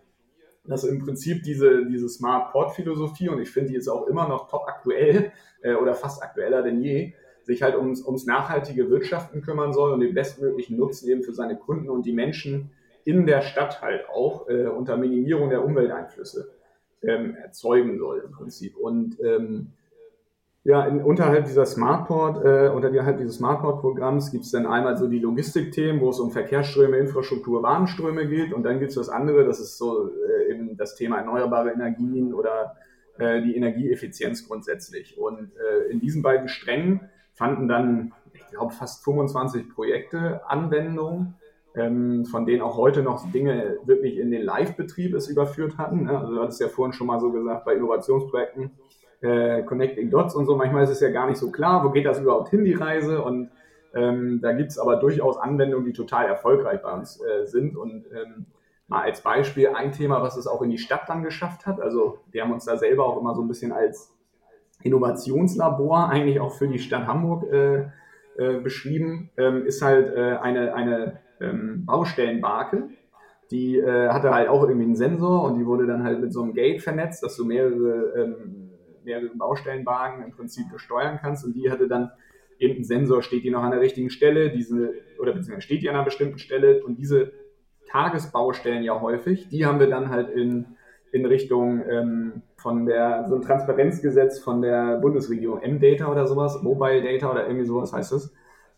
dass im Prinzip diese, diese Smart Port Philosophie, und ich finde, die ist auch immer noch top aktuell äh, oder fast aktueller denn je, sich halt ums, ums nachhaltige Wirtschaften kümmern soll und den bestmöglichen Nutzen eben für seine Kunden und die Menschen in der Stadt halt auch äh, unter Minimierung der Umwelteinflüsse ähm, erzeugen soll im Prinzip. Und ähm, ja, in, unterhalb dieser Smartport, äh, unterhalb dieses Smartport-Programms gibt es dann einmal so die Logistikthemen, wo es um Verkehrsströme, Infrastruktur, Warenströme geht. Und dann gibt es das andere, das ist so äh, eben das Thema erneuerbare Energien oder äh, die Energieeffizienz grundsätzlich. Und äh, in diesen beiden Strängen fanden dann, ich glaube, fast 25 Projekte Anwendung von denen auch heute noch Dinge wirklich in den Live-Betrieb es überführt hatten. Ne? Also du hattest ja vorhin schon mal so gesagt, bei Innovationsprojekten, äh, Connecting Dots und so, manchmal ist es ja gar nicht so klar, wo geht das überhaupt hin, die Reise und ähm, da gibt es aber durchaus Anwendungen, die total erfolgreich bei uns äh, sind und ähm, mal als Beispiel ein Thema, was es auch in die Stadt dann geschafft hat. Also wir haben uns da selber auch immer so ein bisschen als Innovationslabor eigentlich auch für die Stadt Hamburg äh, äh, beschrieben, ähm, ist halt äh, eine, eine ähm, Baustellenbarke. Die äh, hatte halt auch irgendwie einen Sensor und die wurde dann halt mit so einem Gate vernetzt, dass du mehrere, ähm, mehrere Baustellenwagen im Prinzip besteuern kannst. Und die hatte dann eben einen Sensor, steht die noch an der richtigen Stelle, diese, oder beziehungsweise steht die an einer bestimmten Stelle. Und diese Tagesbaustellen ja häufig, die haben wir dann halt in, in Richtung ähm, von der, so ein Transparenzgesetz von der Bundesregierung, M-Data oder sowas, Mobile Data oder irgendwie sowas heißt es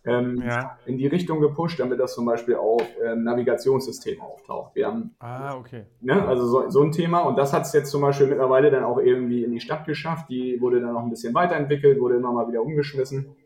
ähm, ja. in die Richtung gepusht, damit das zum Beispiel auf ähm, Navigationssystemen auftaucht. Wir haben, ah, okay. Ne, also so, so, ein Thema. Und das hat es jetzt zum Beispiel mittlerweile dann auch irgendwie in die Stadt geschafft. Die wurde dann noch ein bisschen weiterentwickelt, wurde immer mal wieder umgeschmissen,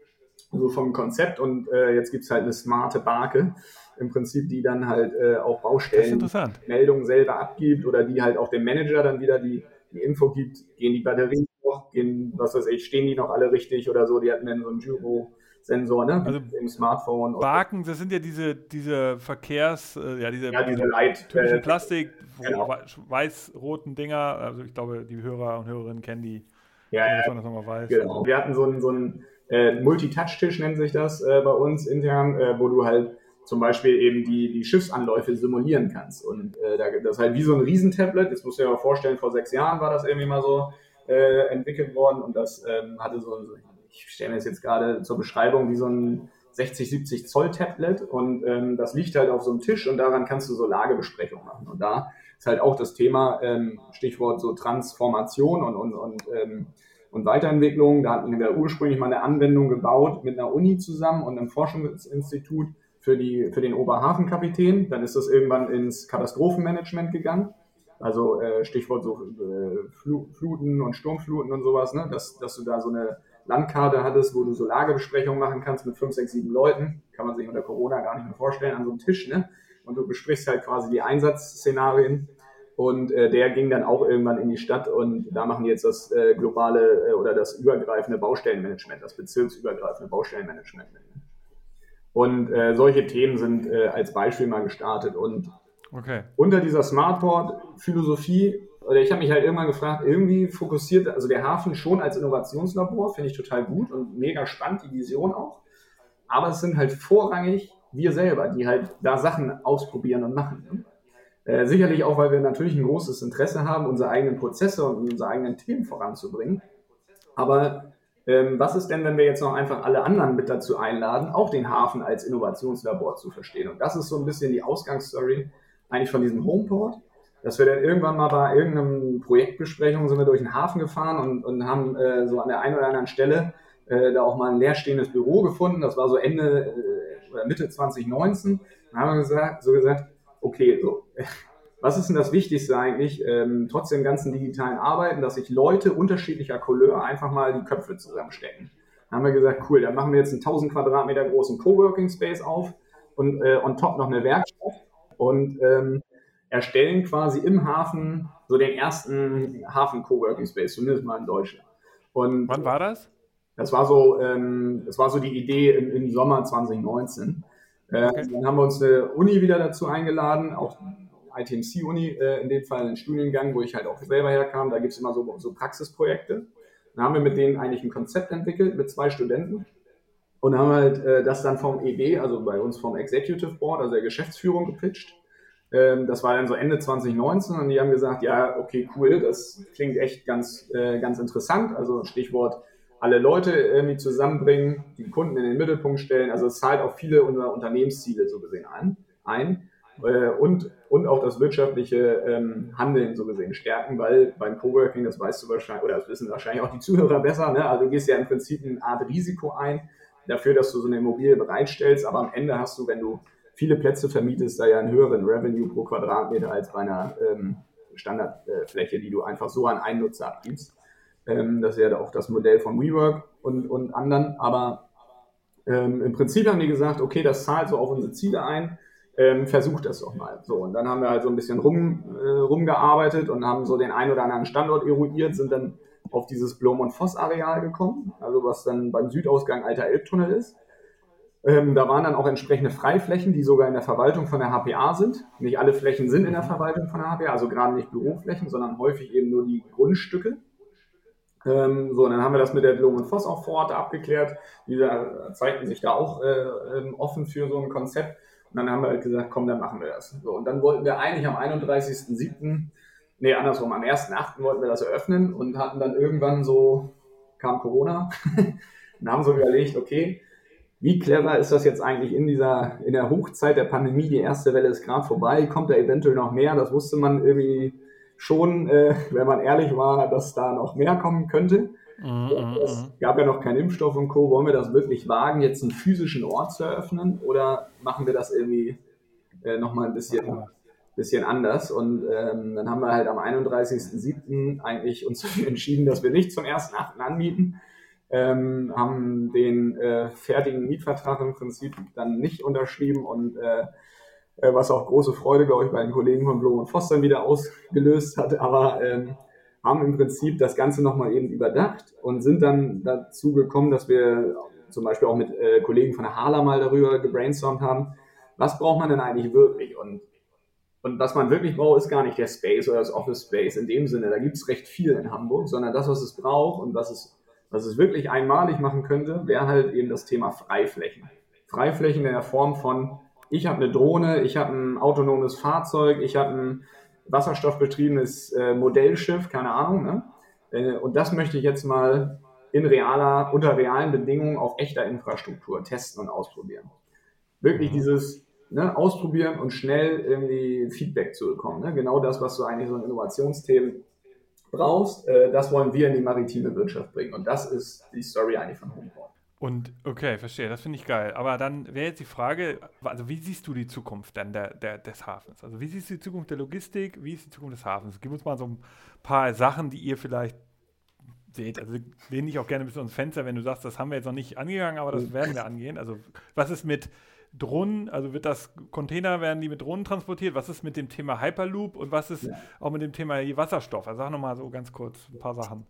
so vom Konzept. Und äh, jetzt gibt es halt eine smarte Barke im Prinzip, die dann halt äh, auch Baustellen Meldungen selber abgibt oder die halt auch dem Manager dann wieder die, die Info gibt, gehen die Batterien noch, gehen, was weiß ich, stehen die noch alle richtig oder so, die hatten dann so ein Gyro Sensor, ne? Also im Smartphone. Baken, das sind ja diese, diese Verkehrs, äh, ja, diese, ja, diese Light, äh, Plastik, genau. weiß-roten Dinger. Also ich glaube, die Hörer und Hörerinnen kennen die. Ja, ja. man das nochmal weiß. Genau. Wir hatten so einen, so einen äh, Multitouch-Tisch, nennt sich das äh, bei uns intern, äh, wo du halt zum Beispiel eben die, die Schiffsanläufe simulieren kannst. Und äh, das ist halt wie so ein Riesentablet. Das musst du dir mal vorstellen, vor sechs Jahren war das irgendwie mal so äh, entwickelt worden und das ähm, hatte so, so ich stelle mir das jetzt gerade zur Beschreibung wie so ein 60, 70 Zoll Tablet und ähm, das liegt halt auf so einem Tisch und daran kannst du so Lagebesprechungen machen. Und da ist halt auch das Thema, ähm, Stichwort so Transformation und, und, und, ähm, und Weiterentwicklung. Da hatten wir ursprünglich mal eine Anwendung gebaut mit einer Uni zusammen und einem Forschungsinstitut für, die, für den Oberhafenkapitän. Dann ist das irgendwann ins Katastrophenmanagement gegangen. Also äh, Stichwort so äh, Fluten und Sturmfluten und sowas, ne? dass, dass du da so eine Landkarte hattest, wo du so Lagebesprechungen machen kannst mit fünf, sechs, sieben Leuten. Kann man sich unter Corona gar nicht mehr vorstellen, an so einem Tisch. Ne? Und du besprichst halt quasi die Einsatzszenarien. Und äh, der ging dann auch irgendwann in die Stadt und da machen die jetzt das äh, globale äh, oder das übergreifende Baustellenmanagement, das bezirksübergreifende Baustellenmanagement. Und äh, solche Themen sind äh, als Beispiel mal gestartet. Und okay. unter dieser Smartboard-Philosophie oder ich habe mich halt irgendwann gefragt, irgendwie fokussiert, also der Hafen schon als Innovationslabor, finde ich total gut und mega spannend, die Vision auch. Aber es sind halt vorrangig wir selber, die halt da Sachen ausprobieren und machen. Ne? Äh, sicherlich auch, weil wir natürlich ein großes Interesse haben, unsere eigenen Prozesse und unsere eigenen Themen voranzubringen. Aber ähm, was ist denn, wenn wir jetzt noch einfach alle anderen mit dazu einladen, auch den Hafen als Innovationslabor zu verstehen? Und das ist so ein bisschen die Ausgangsstory eigentlich von diesem Homeport dass wir dann irgendwann mal bei irgendeiner Projektbesprechung sind wir durch den Hafen gefahren und, und haben äh, so an der einen oder anderen Stelle äh, da auch mal ein leerstehendes Büro gefunden. Das war so Ende äh, oder Mitte 2019. Dann haben wir gesagt, so gesagt, okay, so, was ist denn das Wichtigste eigentlich, ähm, trotz dem ganzen digitalen Arbeiten, dass sich Leute unterschiedlicher Couleur einfach mal die Köpfe zusammenstecken. Dann haben wir gesagt, cool, dann machen wir jetzt einen 1000 Quadratmeter großen Coworking Space auf und äh, on top noch eine Werkstatt. Und ähm, erstellen quasi im Hafen so den ersten Hafen-Coworking Space, zumindest mal in Deutschland. Und Wann war das? Das war so, ähm, das war so die Idee im, im Sommer 2019. Äh, okay. Dann haben wir uns eine Uni wieder dazu eingeladen, auch ITMC-Uni, äh, in dem Fall einen Studiengang, wo ich halt auch selber herkam. Da gibt es immer so, so Praxisprojekte. Dann haben wir mit denen eigentlich ein Konzept entwickelt mit zwei Studenten und haben halt äh, das dann vom EB, also bei uns vom Executive Board, also der Geschäftsführung gepitcht. Ähm, das war dann so Ende 2019 und die haben gesagt, ja, okay, cool, das klingt echt ganz, äh, ganz interessant. Also Stichwort alle Leute irgendwie zusammenbringen, die Kunden in den Mittelpunkt stellen. Also es zahlt auch viele unserer Unternehmensziele so gesehen an, ein. Äh, und, und auch das wirtschaftliche ähm, Handeln so gesehen stärken, weil beim Coworking, das weißt du wahrscheinlich, oder das wissen wahrscheinlich auch die Zuhörer besser, ne? also du gehst ja im Prinzip eine Art Risiko ein, dafür, dass du so eine Immobilie bereitstellst, aber am Ende hast du, wenn du viele Plätze vermietest, da ja einen höheren Revenue pro Quadratmeter als bei einer ähm, Standardfläche, die du einfach so an einen Nutzer abgibst. Ähm, das ja auch das Modell von WeWork und, und anderen. Aber ähm, im Prinzip haben die gesagt, okay, das zahlt so auf unsere Ziele ein, ähm, versucht das doch mal. So, und dann haben wir halt so ein bisschen rum, äh, rumgearbeitet und haben so den einen oder anderen Standort eruiert, sind dann auf dieses Blom- und Voss-Areal gekommen, also was dann beim Südausgang Alter Elbtunnel ist. Ähm, da waren dann auch entsprechende Freiflächen, die sogar in der Verwaltung von der HPA sind. Nicht alle Flächen sind in der Verwaltung von der HPA, also gerade nicht Büroflächen, sondern häufig eben nur die Grundstücke. Ähm, so, und dann haben wir das mit der Blum und Voss auch vor Ort abgeklärt. Die da, zeigten sich da auch äh, ähm, offen für so ein Konzept. Und dann haben wir halt gesagt, komm, dann machen wir das. So, und dann wollten wir eigentlich am 31.07., nee, andersrum, am 1.08. wollten wir das eröffnen und hatten dann irgendwann so, kam Corona, und haben so überlegt, okay, wie clever ist das jetzt eigentlich in dieser, in der Hochzeit der Pandemie? Die erste Welle ist gerade vorbei, kommt da eventuell noch mehr? Das wusste man irgendwie schon, äh, wenn man ehrlich war, dass da noch mehr kommen könnte. Mm, es gab ja noch keinen Impfstoff und Co. Wollen wir das wirklich wagen, jetzt einen physischen Ort zu eröffnen oder machen wir das irgendwie äh, nochmal ein bisschen, bisschen anders? Und ähm, dann haben wir halt am 31.07. eigentlich uns entschieden, dass wir nicht zum 1.8. anbieten, ähm, haben den äh, fertigen Mietvertrag im Prinzip dann nicht unterschrieben und äh, äh, was auch große Freude, glaube ich, bei den Kollegen von Blom und Voss dann wieder ausgelöst hat, aber ähm, haben im Prinzip das Ganze nochmal eben überdacht und sind dann dazu gekommen, dass wir zum Beispiel auch mit äh, Kollegen von der Hala mal darüber gebrainstormt haben, was braucht man denn eigentlich wirklich? Und, und was man wirklich braucht, ist gar nicht der Space oder das Office Space in dem Sinne. Da gibt es recht viel in Hamburg, sondern das, was es braucht und was es, was es wirklich einmalig machen könnte, wäre halt eben das Thema Freiflächen. Freiflächen in der Form von, ich habe eine Drohne, ich habe ein autonomes Fahrzeug, ich habe ein wasserstoffbetriebenes äh, Modellschiff, keine Ahnung. Ne? Äh, und das möchte ich jetzt mal in realer, unter realen Bedingungen auf echter Infrastruktur testen und ausprobieren. Wirklich mhm. dieses ne, Ausprobieren und schnell irgendwie Feedback zu bekommen. Ne? Genau das, was du eigentlich so in Innovationsthemen brauchst, äh, das wollen wir in die maritime Wirtschaft bringen. Und das ist die Story eigentlich von Homeport. Und okay, verstehe, das finde ich geil. Aber dann wäre jetzt die Frage, also wie siehst du die Zukunft dann der, der, des Hafens? Also wie siehst du die Zukunft der Logistik, wie ist die Zukunft des Hafens? Gib uns mal so ein paar Sachen, die ihr vielleicht seht. Also lehne ich auch gerne bis ins Fenster, wenn du sagst, das haben wir jetzt noch nicht angegangen, aber das werden wir angehen. Also was ist mit Drohnen, also wird das Container, werden die mit Drohnen transportiert? Was ist mit dem Thema Hyperloop und was ist ja. auch mit dem Thema Wasserstoff? Also sag nochmal so ganz kurz ein paar Sachen.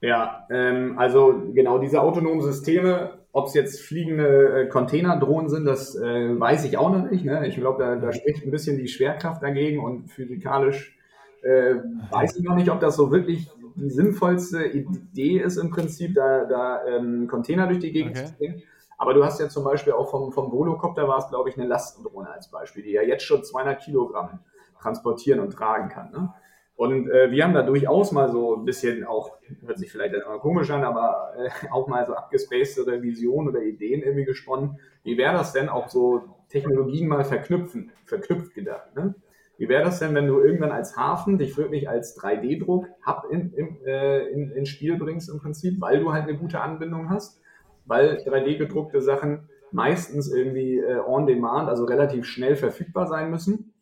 Ja, ähm, also genau diese autonomen Systeme, ob es jetzt fliegende äh, Containerdrohnen sind, das äh, weiß ich auch noch nicht. Ne? Ich glaube, da, da spricht ein bisschen die Schwerkraft dagegen und physikalisch äh, weiß ich noch nicht, ob das so wirklich die sinnvollste Idee ist im Prinzip, da, da ähm, Container durch die Gegend okay. zu bringen. Aber du hast ja zum Beispiel auch vom, vom Volocopter war es, glaube ich, eine Lastendrohne als Beispiel, die ja jetzt schon 200 Kilogramm transportieren und tragen kann. Ne? Und äh, wir haben da durchaus mal so ein bisschen auch, hört sich vielleicht immer komisch an, aber äh, auch mal so abgespacedere Visionen oder Ideen irgendwie gesponnen. Wie wäre das denn auch so Technologien mal verknüpfen, verknüpft gedacht? Ne? Wie wäre das denn, wenn du irgendwann als Hafen dich wirklich als 3D-Druck-Hub in, in, äh, in, ins Spiel bringst im Prinzip, weil du halt eine gute Anbindung hast, weil 3D-gedruckte Sachen meistens irgendwie äh, on demand, also relativ schnell verfügbar sein müssen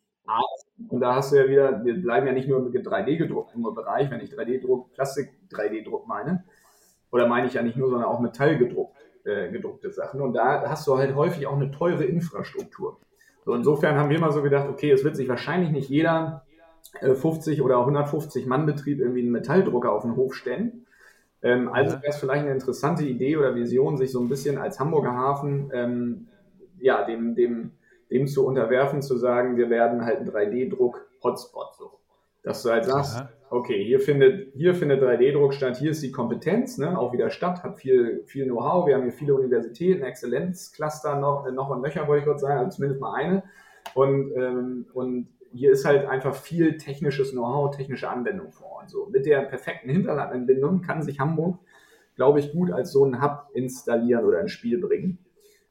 und da hast du ja wieder, wir bleiben ja nicht nur im 3D-gedruckten Bereich, wenn ich 3D-Druck, Plastik-3D-Druck meine, oder meine ich ja nicht nur, sondern auch metallgedruckt, äh, gedruckte Sachen. Und da hast du halt häufig auch eine teure Infrastruktur. So, insofern haben wir mal so gedacht, okay, es wird sich wahrscheinlich nicht jeder äh, 50 oder 150 Mann Betrieb irgendwie einen Metalldrucker auf den Hof stellen. Ähm, also wäre es vielleicht eine interessante Idee oder Vision, sich so ein bisschen als Hamburger Hafen ähm, ja, dem, dem dem zu unterwerfen, zu sagen, wir werden halt ein 3D-Druck-Hotspot so. Dass du halt sagst, okay, hier findet, hier findet 3D-Druck statt, hier ist die Kompetenz, ne, auch wieder Stadt, hat viel, viel Know-how, wir haben hier viele Universitäten, Exzellenzcluster noch, noch und nöcher, wollte ich kurz sagen, also zumindest mal eine. Und, ähm, und hier ist halt einfach viel technisches Know-how, technische Anwendung vor Ort. So, mit der perfekten Hinterlandanbindung kann sich Hamburg, glaube ich, gut als so ein Hub installieren oder ins Spiel bringen.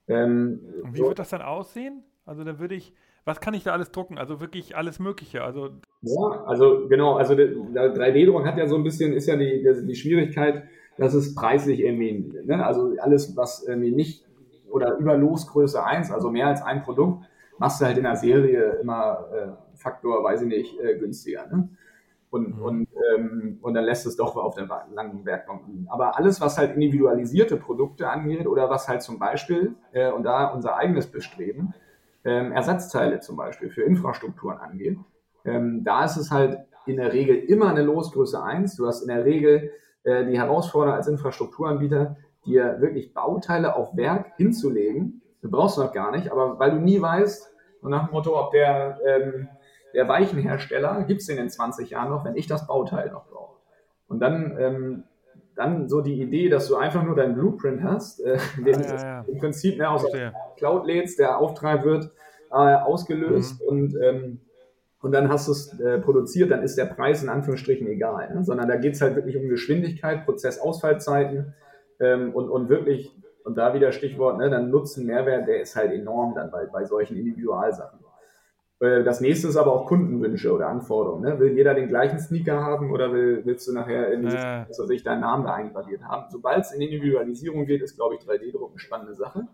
Ähm, und wie so. wird das dann aussehen? Also da würde ich, was kann ich da alles drucken? Also wirklich alles Mögliche. Also ja, also genau, also 3D-Druck hat ja so ein bisschen, ist ja die, die Schwierigkeit, dass es preislich irgendwie, ne? also alles, was irgendwie nicht oder über Losgröße 1, also mehr als ein Produkt, machst du halt in der Serie immer äh, Faktor, weiß ich nicht, äh, günstiger. Ne? Und, mhm. und, ähm, und dann lässt es doch auf der langen Werkbank liegen. Aber alles, was halt individualisierte Produkte angeht oder was halt zum Beispiel, äh, und da unser eigenes Bestreben, ähm, Ersatzteile zum Beispiel für Infrastrukturen angeht, ähm, da ist es halt in der Regel immer eine Losgröße 1. Du hast in der Regel äh, die Herausforderung als Infrastrukturanbieter, dir wirklich Bauteile auf Werk hinzulegen. Du brauchst du noch gar nicht, aber weil du nie weißt, und nach dem Motto, ob der, ähm, der Weichenhersteller, gibt es den in 20 Jahren noch, wenn ich das Bauteil noch brauche. Und dann, ähm, dann so die Idee, dass du einfach nur deinen Blueprint hast, äh, den ah, ja, ja. im Prinzip ne, aus der Cloud lädst, der Auftrag wird äh, ausgelöst mhm. und, ähm, und dann hast du es äh, produziert, dann ist der Preis in Anführungsstrichen egal, ne? sondern da geht es halt wirklich um Geschwindigkeit, Prozessausfallzeiten ähm, und, und wirklich, und da wieder Stichwort, ne, dann Nutzen, Mehrwert, der ist halt enorm dann bei, bei solchen Individualsachen. Äh, das nächste ist aber auch Kundenwünsche oder Anforderungen. Ne? Will jeder den gleichen Sneaker haben oder will, willst du nachher in äh. also sich deinen Namen da eingraviert haben? Sobald es in Individualisierung geht, ist, glaube ich, 3D-Druck eine spannende Sache.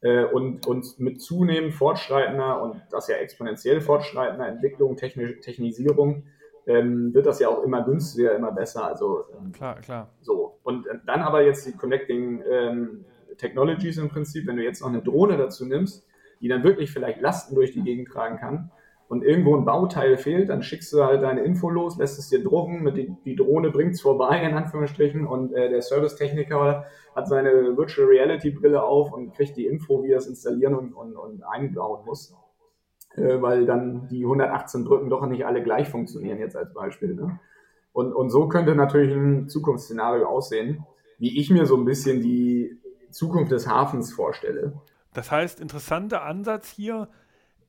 Äh, und, und mit zunehmend fortschreitender und das ja exponentiell fortschreitender Entwicklung, Techni Technisierung, ähm, wird das ja auch immer günstiger, immer besser. Also ähm, klar, klar. So. Und äh, dann aber jetzt die Connecting ähm, Technologies im Prinzip, wenn du jetzt noch eine Drohne dazu nimmst, die dann wirklich vielleicht Lasten durch die Gegend tragen kann und irgendwo ein Bauteil fehlt, dann schickst du halt deine Info los, lässt es dir drucken, mit die, die Drohne bringt's vorbei, in Anführungsstrichen, und äh, der Servicetechniker hat seine Virtual Reality Brille auf und kriegt die Info, wie er es installieren und, und, und einbauen muss. Äh, weil dann die 118 Brücken doch nicht alle gleich funktionieren, jetzt als Beispiel. Ne? Und, und so könnte natürlich ein Zukunftsszenario aussehen, wie ich mir so ein bisschen die Zukunft des Hafens vorstelle. Das heißt, interessanter Ansatz hier,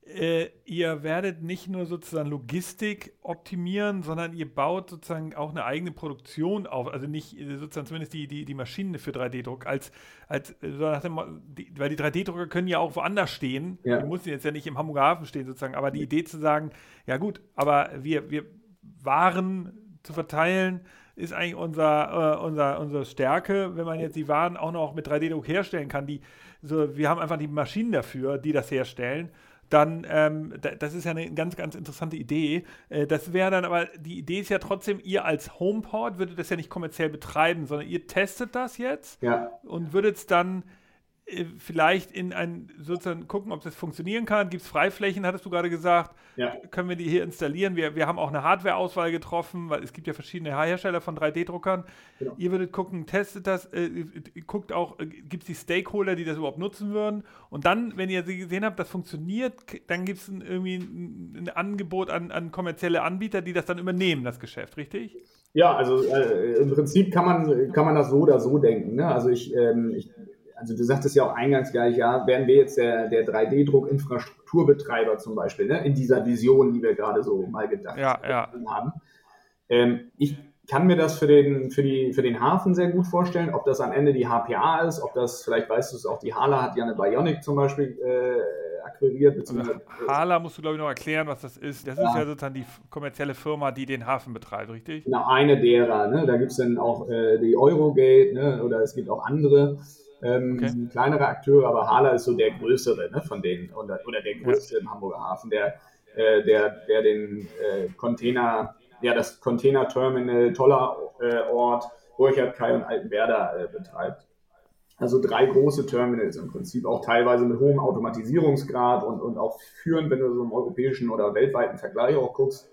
äh, ihr werdet nicht nur sozusagen Logistik optimieren, sondern ihr baut sozusagen auch eine eigene Produktion auf. Also nicht äh, sozusagen zumindest die, die, die Maschinen für 3D-Druck, als, als äh, die, weil die 3D-Drucker können ja auch woanders stehen. Ja. Die müssen jetzt ja nicht im Hamburger Hafen stehen sozusagen. Aber die Idee zu sagen, ja gut, aber wir, wir Waren zu verteilen, ist eigentlich unser, äh, unser, unsere Stärke, wenn man jetzt die Waren auch noch mit 3D-Druck herstellen kann. Die, so, wir haben einfach die Maschinen dafür, die das herstellen dann, ähm, das ist ja eine ganz, ganz interessante Idee. Äh, das wäre dann aber, die Idee ist ja trotzdem, ihr als Homeport würdet das ja nicht kommerziell betreiben, sondern ihr testet das jetzt ja. und würdet es dann vielleicht in ein, sozusagen gucken, ob das funktionieren kann. Gibt es Freiflächen, hattest du gerade gesagt. Ja. Können wir die hier installieren? Wir, wir haben auch eine Hardware-Auswahl getroffen, weil es gibt ja verschiedene Hersteller von 3D-Druckern. Genau. Ihr würdet gucken, testet das, äh, guckt auch, äh, gibt es die Stakeholder, die das überhaupt nutzen würden. Und dann, wenn ihr sie gesehen habt, das funktioniert, dann gibt es irgendwie ein, ein Angebot an, an kommerzielle Anbieter, die das dann übernehmen, das Geschäft, richtig? Ja, also äh, im Prinzip kann man, kann man das so oder so denken. Ne? Also ich, ähm, ich also du sagtest ja auch eingangs gleich, ja, wären wir jetzt der, der 3D-Druck-Infrastrukturbetreiber zum Beispiel, ne, in dieser Vision, die wir gerade so mal gedacht ja, ja. haben. Ähm, ich kann mir das für den, für, die, für den Hafen sehr gut vorstellen, ob das am Ende die HPA ist, ob das, vielleicht weißt du es auch, die Hala hat ja eine Bionic zum Beispiel äh, akquiriert. Also Hala musst du, glaube ich, noch erklären, was das ist. Das ja. ist ja sozusagen die kommerzielle Firma, die den Hafen betreibt, richtig? Genau, eine derer. Ne? Da gibt es dann auch äh, die Eurogate ne? oder es gibt auch andere ähm, okay. kleinere Akteure, aber Hala ist so der größere ne, von denen oder, oder der größte ja. im Hamburger Hafen, der, äh, der, der den äh, Container, ja, das Container-Terminal, toller äh, Ort, Burchard, Kai und Altenwerder äh, betreibt. Also drei große Terminals im Prinzip, auch teilweise mit hohem Automatisierungsgrad und, und auch führend, wenn du so im europäischen oder weltweiten Vergleich auch guckst.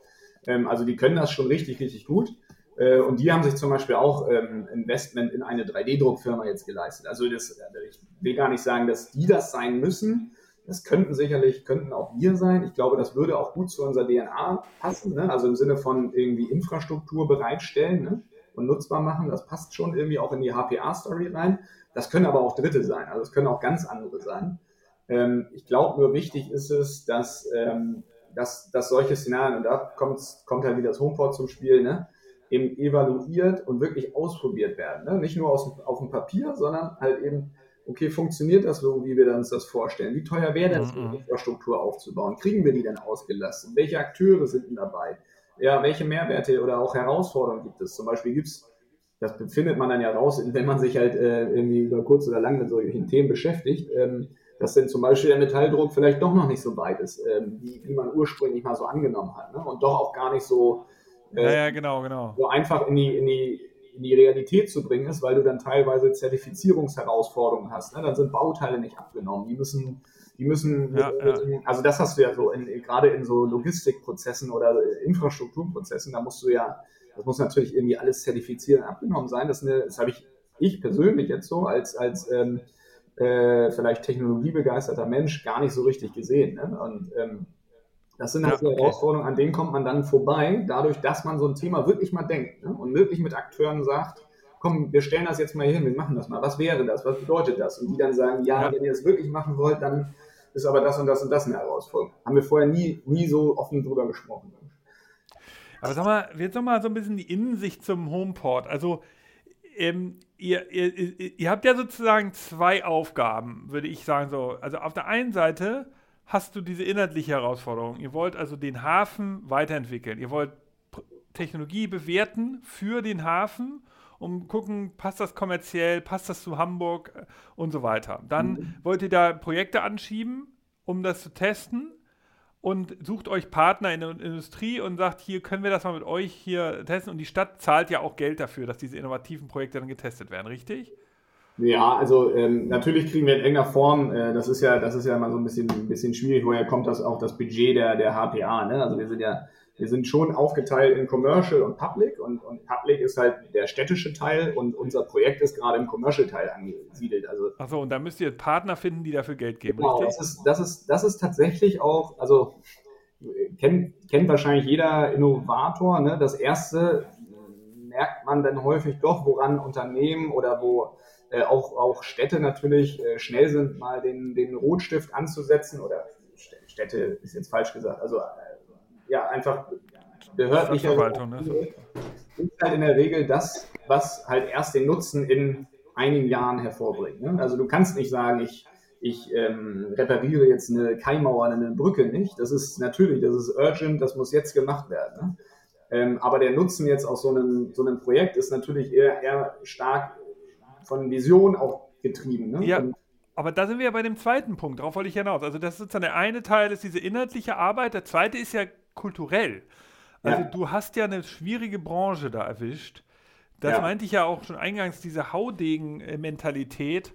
Ähm, also die können das schon richtig, richtig gut. Äh, und die haben sich zum Beispiel auch ähm, Investment in eine 3D-Druckfirma jetzt geleistet. Also das, ich will gar nicht sagen, dass die das sein müssen. Das könnten sicherlich, könnten auch wir sein. Ich glaube, das würde auch gut zu unserer DNA passen. Ne? Also im Sinne von irgendwie Infrastruktur bereitstellen ne? und nutzbar machen. Das passt schon irgendwie auch in die HPA-Story rein. Das können aber auch Dritte sein. Also es können auch ganz andere sein. Ähm, ich glaube nur wichtig ist es, dass, ähm, dass, dass solche Szenarien, und da kommt, kommt halt wieder das Homeport zum Spiel, ne? Eben evaluiert und wirklich ausprobiert werden. Ne? Nicht nur aus, auf dem Papier, sondern halt eben, okay, funktioniert das so, wie wir uns das vorstellen? Wie teuer wäre denn so eine mhm. Infrastruktur aufzubauen? Kriegen wir die denn ausgelassen? Welche Akteure sind denn dabei? Ja, welche Mehrwerte oder auch Herausforderungen gibt es? Zum Beispiel gibt es, das findet man dann ja raus, wenn man sich halt äh, irgendwie über kurz oder lang mit solchen Themen beschäftigt, ähm, dass denn zum Beispiel der Metalldruck vielleicht doch noch nicht so weit ist, ähm, wie, wie man ursprünglich mal so angenommen hat. Ne? Und doch auch gar nicht so äh, ja, genau, genau. so einfach in die, in, die, in die Realität zu bringen ist, weil du dann teilweise Zertifizierungsherausforderungen hast. Ne? Dann sind Bauteile nicht abgenommen. Die müssen, die müssen, ja, ja. also das hast du ja so in, gerade in so Logistikprozessen oder Infrastrukturprozessen, da musst du ja, das muss natürlich irgendwie alles zertifizieren abgenommen sein. Das, das habe ich, ich persönlich jetzt so als, als ähm, äh, vielleicht technologiebegeisterter Mensch gar nicht so richtig gesehen. Ne? Und ähm, das sind halt ja, okay. Herausforderungen, an denen kommt man dann vorbei, dadurch, dass man so ein Thema wirklich mal denkt ne? und wirklich mit Akteuren sagt, komm, wir stellen das jetzt mal hier hin, wir machen das mal. Was wäre das? Was bedeutet das? Und die dann sagen, ja, ja. wenn ihr das wirklich machen wollt, dann ist aber das und das und das eine Herausforderung. Haben wir vorher nie, nie so offen drüber gesprochen. Aber sag mal, jetzt noch mal so ein bisschen die Innensicht zum Homeport. Also ähm, ihr, ihr, ihr habt ja sozusagen zwei Aufgaben, würde ich sagen so. Also auf der einen Seite hast du diese inhaltliche Herausforderung. Ihr wollt also den Hafen weiterentwickeln. Ihr wollt Technologie bewerten für den Hafen, um gucken, passt das kommerziell, passt das zu Hamburg äh, und so weiter. Dann mhm. wollt ihr da Projekte anschieben, um das zu testen und sucht euch Partner in der Industrie und sagt, hier können wir das mal mit euch hier testen. Und die Stadt zahlt ja auch Geld dafür, dass diese innovativen Projekte dann getestet werden, richtig? Ja, also ähm, natürlich kriegen wir in irgendeiner Form, äh, das ist ja, das ist ja immer so ein bisschen, ein bisschen schwierig, woher kommt das auch das Budget der, der HPA, ne? Also wir sind ja, wir sind schon aufgeteilt in Commercial und Public und, und Public ist halt der städtische Teil und unser Projekt ist gerade im Commercial-Teil angesiedelt. Also, Achso, und da müsst ihr Partner finden, die dafür Geld geben, genau, richtig? Das ist, das, ist, das ist tatsächlich auch, also kennt, kennt wahrscheinlich jeder Innovator, ne? Das erste merkt man dann häufig doch, woran Unternehmen oder wo äh, auch, auch Städte natürlich äh, schnell sind, mal den, den Rotstift anzusetzen oder Städte ist jetzt falsch gesagt, also äh, ja, einfach behördliche Verwaltung. Ne? Ist halt in der Regel das, was halt erst den Nutzen in einigen Jahren hervorbringt. Ne? Also du kannst nicht sagen, ich, ich ähm, repariere jetzt eine Keimauer, eine Brücke nicht. Das ist natürlich, das ist urgent, das muss jetzt gemacht werden. Ne? Ähm, aber der Nutzen jetzt aus so einem, so einem Projekt ist natürlich eher, eher stark von Vision auch getrieben. Ne? Ja. Und aber da sind wir ja bei dem zweiten Punkt, darauf wollte ich hinaus. Also das ist sozusagen der eine Teil, ist diese inhaltliche Arbeit, der zweite ist ja kulturell. Also ja. du hast ja eine schwierige Branche da erwischt. Das ja. meinte ich ja auch schon eingangs, diese Haudegen-Mentalität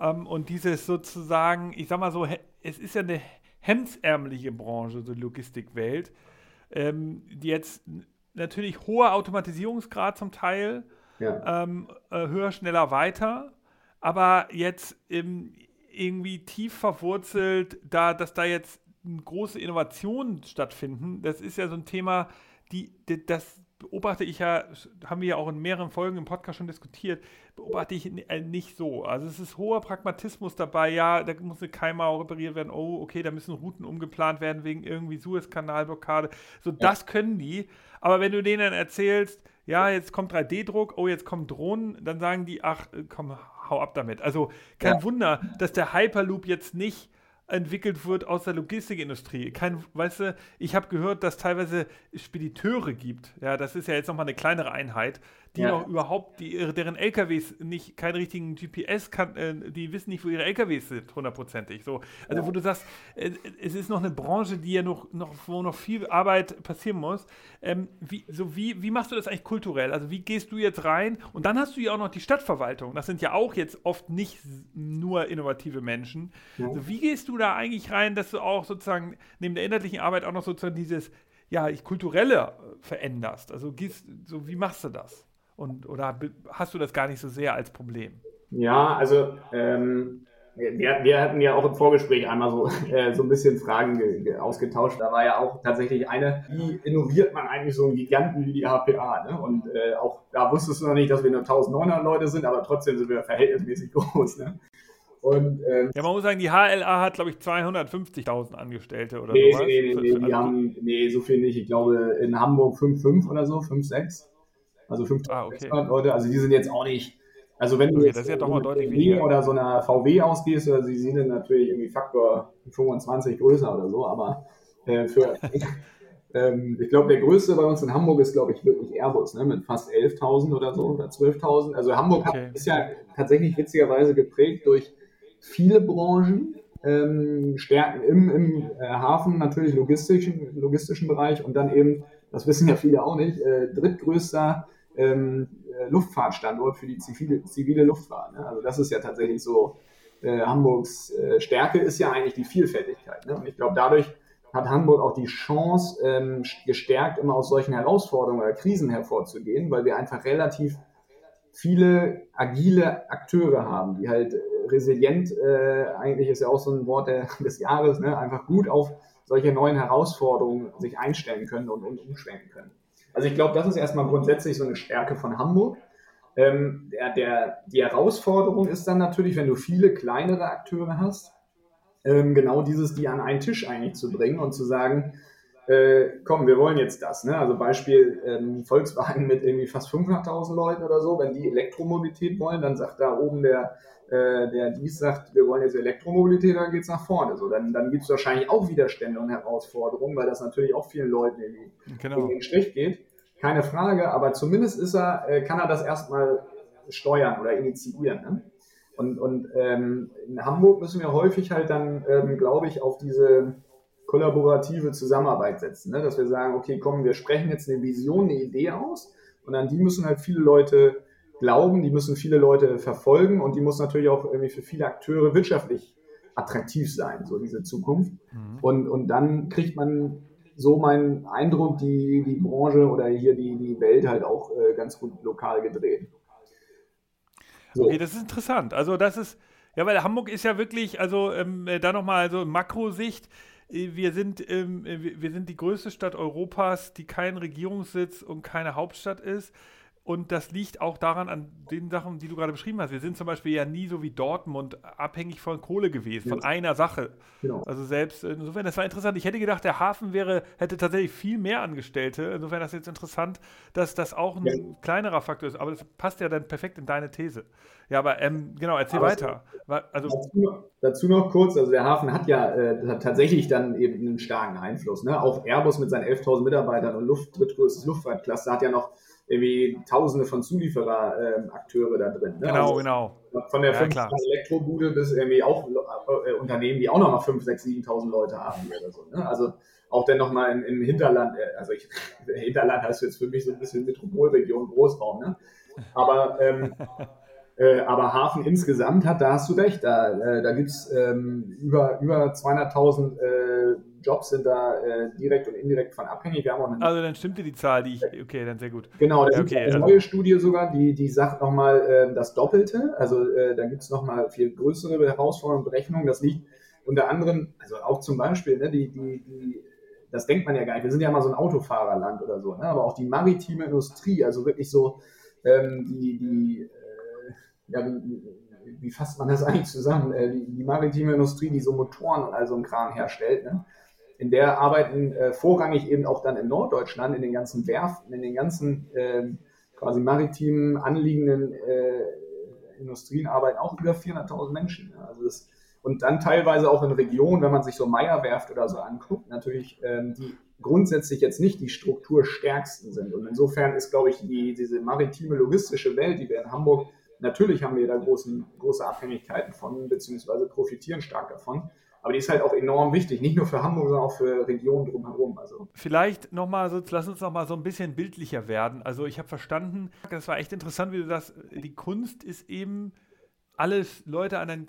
ähm, und dieses sozusagen, ich sag mal so, es ist ja eine hemdsärmliche Branche, so Logistikwelt, ähm, die jetzt natürlich hoher Automatisierungsgrad zum Teil, ja. ähm, äh, höher, schneller, weiter. Aber jetzt im, irgendwie tief verwurzelt, da, dass da jetzt große Innovationen stattfinden, das ist ja so ein Thema, die, die, das beobachte ich ja, haben wir ja auch in mehreren Folgen im Podcast schon diskutiert, beobachte ich äh, nicht so. Also es ist hoher Pragmatismus dabei, ja, da muss eine Keimauer repariert werden, oh, okay, da müssen Routen umgeplant werden wegen irgendwie Suezkanalblockade. So, ja. das können die. Aber wenn du denen dann erzählst, ja, jetzt kommt 3D-Druck, oh, jetzt kommen Drohnen, dann sagen die, ach, komm, hau ab damit. Also kein ja. Wunder, dass der Hyperloop jetzt nicht entwickelt wird aus der Logistikindustrie. Kein, weißt du, ich habe gehört, dass teilweise Spediteure gibt. Ja, das ist ja jetzt nochmal eine kleinere Einheit, die ja. noch überhaupt, die, deren LKWs nicht keinen richtigen GPS kann, äh, die wissen nicht, wo ihre LKWs sind, hundertprozentig. So, also ja. wo du sagst, äh, es ist noch eine Branche, die ja noch, noch wo noch viel Arbeit passieren muss. Ähm, wie, so wie, wie machst du das eigentlich kulturell? Also wie gehst du jetzt rein? Und dann hast du ja auch noch die Stadtverwaltung. Das sind ja auch jetzt oft nicht nur innovative Menschen. Ja. Also wie gehst du da eigentlich rein, dass du auch sozusagen neben der inhaltlichen Arbeit auch noch sozusagen dieses ja, kulturelle äh, veränderst? Also gehst, so wie machst du das? Und, oder hast du das gar nicht so sehr als Problem? Ja, also ähm, wir, wir, hatten ja auch im Vorgespräch einmal so, äh, so ein bisschen Fragen ausgetauscht. Da war ja auch tatsächlich eine, wie innoviert man eigentlich so einen Giganten wie die HPA? Ne? Und äh, auch da wusstest du noch nicht, dass wir nur 1900 Leute sind, aber trotzdem sind wir verhältnismäßig groß. Ne? Und, ähm, ja, man muss sagen, die HLA hat, glaube ich, 250.000 Angestellte oder nee, sowas. Nee, nee, nee, die haben, nee, so viel nicht. Ich glaube, in Hamburg 5,5 oder so, 5,6. Also 500 ah, okay. Leute, also die sind jetzt auch nicht. Also wenn du okay, jetzt ja doch mal deutlich weniger. oder so einer VW ausgehst, also sie sind dann natürlich irgendwie Faktor 25 größer oder so, aber äh, für ähm, ich glaube, der größte bei uns in Hamburg ist, glaube ich, wirklich Airbus, ne, mit fast 11.000 oder so oder 12.000. Also Hamburg okay. hat, ist ja tatsächlich witzigerweise geprägt durch viele Branchen, ähm, Stärken im, im äh, Hafen, natürlich logistischen, logistischen Bereich und dann eben, das wissen ja viele auch nicht, äh, drittgrößter ähm, äh, Luftfahrtstandort für die zivile, zivile Luftfahrt. Ne? Also das ist ja tatsächlich so, äh, Hamburgs äh, Stärke ist ja eigentlich die Vielfältigkeit. Ne? Und ich glaube, dadurch hat Hamburg auch die Chance, ähm, gestärkt immer aus solchen Herausforderungen oder Krisen hervorzugehen, weil wir einfach relativ viele agile Akteure haben, die halt resilient, äh, eigentlich ist ja auch so ein Wort der, des Jahres, ne? einfach gut auf solche neuen Herausforderungen sich einstellen können und, und umschwenken können. Also ich glaube, das ist erstmal grundsätzlich so eine Stärke von Hamburg. Ähm, der, der, die Herausforderung ist dann natürlich, wenn du viele kleinere Akteure hast, ähm, genau dieses, die an einen Tisch eigentlich zu bringen und zu sagen, äh, komm, wir wollen jetzt das. Ne? Also Beispiel ähm, Volkswagen mit irgendwie fast 500.000 Leuten oder so, wenn die Elektromobilität wollen, dann sagt da oben der, äh, der dies sagt, wir wollen jetzt Elektromobilität, dann geht es nach vorne. So, dann dann gibt es wahrscheinlich auch Widerstände und Herausforderungen, weil das natürlich auch vielen Leuten irgendwie genau. in den Strich geht. Keine Frage, aber zumindest ist er, äh, kann er das erstmal steuern oder initiieren. Ne? Und, und ähm, in Hamburg müssen wir häufig halt dann, ähm, glaube ich, auf diese kollaborative Zusammenarbeit setzen. Ne? Dass wir sagen, okay, komm, wir sprechen jetzt eine Vision, eine Idee aus und an die müssen halt viele Leute glauben, die müssen viele Leute verfolgen und die muss natürlich auch irgendwie für viele Akteure wirtschaftlich attraktiv sein, so diese Zukunft. Mhm. Und, und dann kriegt man so meinen Eindruck, die, die Branche oder hier die, die Welt halt auch äh, ganz gut lokal gedreht. So. Okay, das ist interessant. Also das ist, ja, weil Hamburg ist ja wirklich, also ähm, äh, da nochmal so Makrosicht, äh, wir sind, ähm, äh, wir sind die größte Stadt Europas, die kein Regierungssitz und keine Hauptstadt ist. Und das liegt auch daran, an den Sachen, die du gerade beschrieben hast. Wir sind zum Beispiel ja nie so wie Dortmund abhängig von Kohle gewesen, von einer Sache. Genau. Also selbst, insofern, das war interessant. Ich hätte gedacht, der Hafen wäre, hätte tatsächlich viel mehr Angestellte. Insofern ist das jetzt interessant, dass das auch ein ja. kleinerer Faktor ist. Aber das passt ja dann perfekt in deine These. Ja, aber ähm, genau, erzähl aber weiter. Also, dazu, dazu, noch kurz, also der Hafen hat ja äh, hat tatsächlich dann eben einen starken Einfluss. Ne? Auch Airbus mit seinen 11.000 Mitarbeitern und Luft, drittgrößtes Luftfahrtklasse hat ja noch irgendwie tausende von Zuliefererakteure ähm, da drin. Ne? Genau, also, genau. Von der ja, 5 Elektrobude bis irgendwie auch äh, Unternehmen, die auch noch mal 5, 6, 7.000 Leute haben oder so. Ne? Also auch dann nochmal im, im Hinterland, äh, also ich, Hinterland heißt jetzt für mich so ein bisschen Metropolregion, Großraum, ne? Aber ähm, Äh, aber Hafen insgesamt hat, da hast du recht, da, äh, da gibt es ähm, über, über 200.000 äh, Jobs sind da äh, direkt und indirekt von abhängig. Also dann stimmte die Zahl, die ich, okay, dann sehr gut. Genau, da okay, gibt eine neue Studie sogar, die, die sagt nochmal äh, das Doppelte. Also äh, da gibt es nochmal viel größere Herausforderungen und Berechnungen. Das liegt unter anderem, also auch zum Beispiel, ne, die, die, die, das denkt man ja gar nicht. Wir sind ja mal so ein Autofahrerland oder so, ne? aber auch die maritime Industrie, also wirklich so ähm, die, die ja, wie, wie fasst man das eigentlich zusammen? Äh, die, die, maritime Industrie, die so Motoren und all so einen Kram herstellt, ne? in der arbeiten äh, vorrangig eben auch dann in Norddeutschland, in den ganzen Werften, in den ganzen äh, quasi maritimen anliegenden äh, Industrien arbeiten auch über 400.000 Menschen. Ne? Also das, und dann teilweise auch in Regionen, wenn man sich so Meierwerft oder so anguckt, natürlich, ähm, die grundsätzlich jetzt nicht die strukturstärksten sind. Und insofern ist, glaube ich, die, diese maritime logistische Welt, die wir in Hamburg Natürlich haben wir da großen, große Abhängigkeiten von, beziehungsweise profitieren stark davon. Aber die ist halt auch enorm wichtig, nicht nur für Hamburg, sondern auch für Regionen drumherum. Also. Vielleicht nochmal, so, lass uns nochmal so ein bisschen bildlicher werden. Also ich habe verstanden, das war echt interessant, wie du das, die Kunst ist eben, alles Leute an einen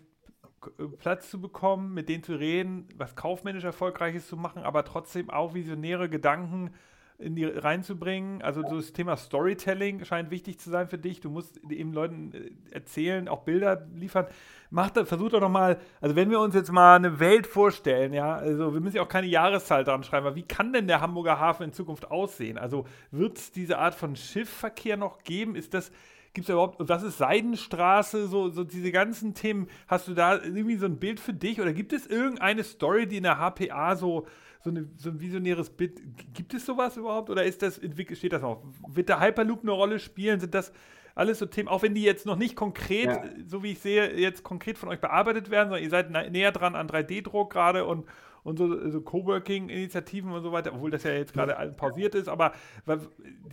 Platz zu bekommen, mit denen zu reden, was kaufmännisch Erfolgreiches zu machen, aber trotzdem auch visionäre Gedanken in die reinzubringen. Also so das Thema Storytelling scheint wichtig zu sein für dich. Du musst eben Leuten äh, erzählen, auch Bilder liefern. Mach da, versuch doch nochmal, also wenn wir uns jetzt mal eine Welt vorstellen, ja, also wir müssen ja auch keine Jahreszahl dran schreiben, aber wie kann denn der Hamburger Hafen in Zukunft aussehen? Also wird es diese Art von Schiffverkehr noch geben? Ist das, gibt es überhaupt, was ist Seidenstraße, so, so diese ganzen Themen, hast du da irgendwie so ein Bild für dich oder gibt es irgendeine Story, die in der HPA so so, eine, so ein visionäres Bit. Gibt es sowas überhaupt oder ist das, steht das noch? Wird der Hyperloop eine Rolle spielen? Sind das alles so Themen, auch wenn die jetzt noch nicht konkret, ja. so wie ich sehe, jetzt konkret von euch bearbeitet werden, sondern ihr seid näher dran an 3D-Druck gerade und, und so, so Coworking-Initiativen und so weiter, obwohl das ja jetzt gerade pausiert ist, aber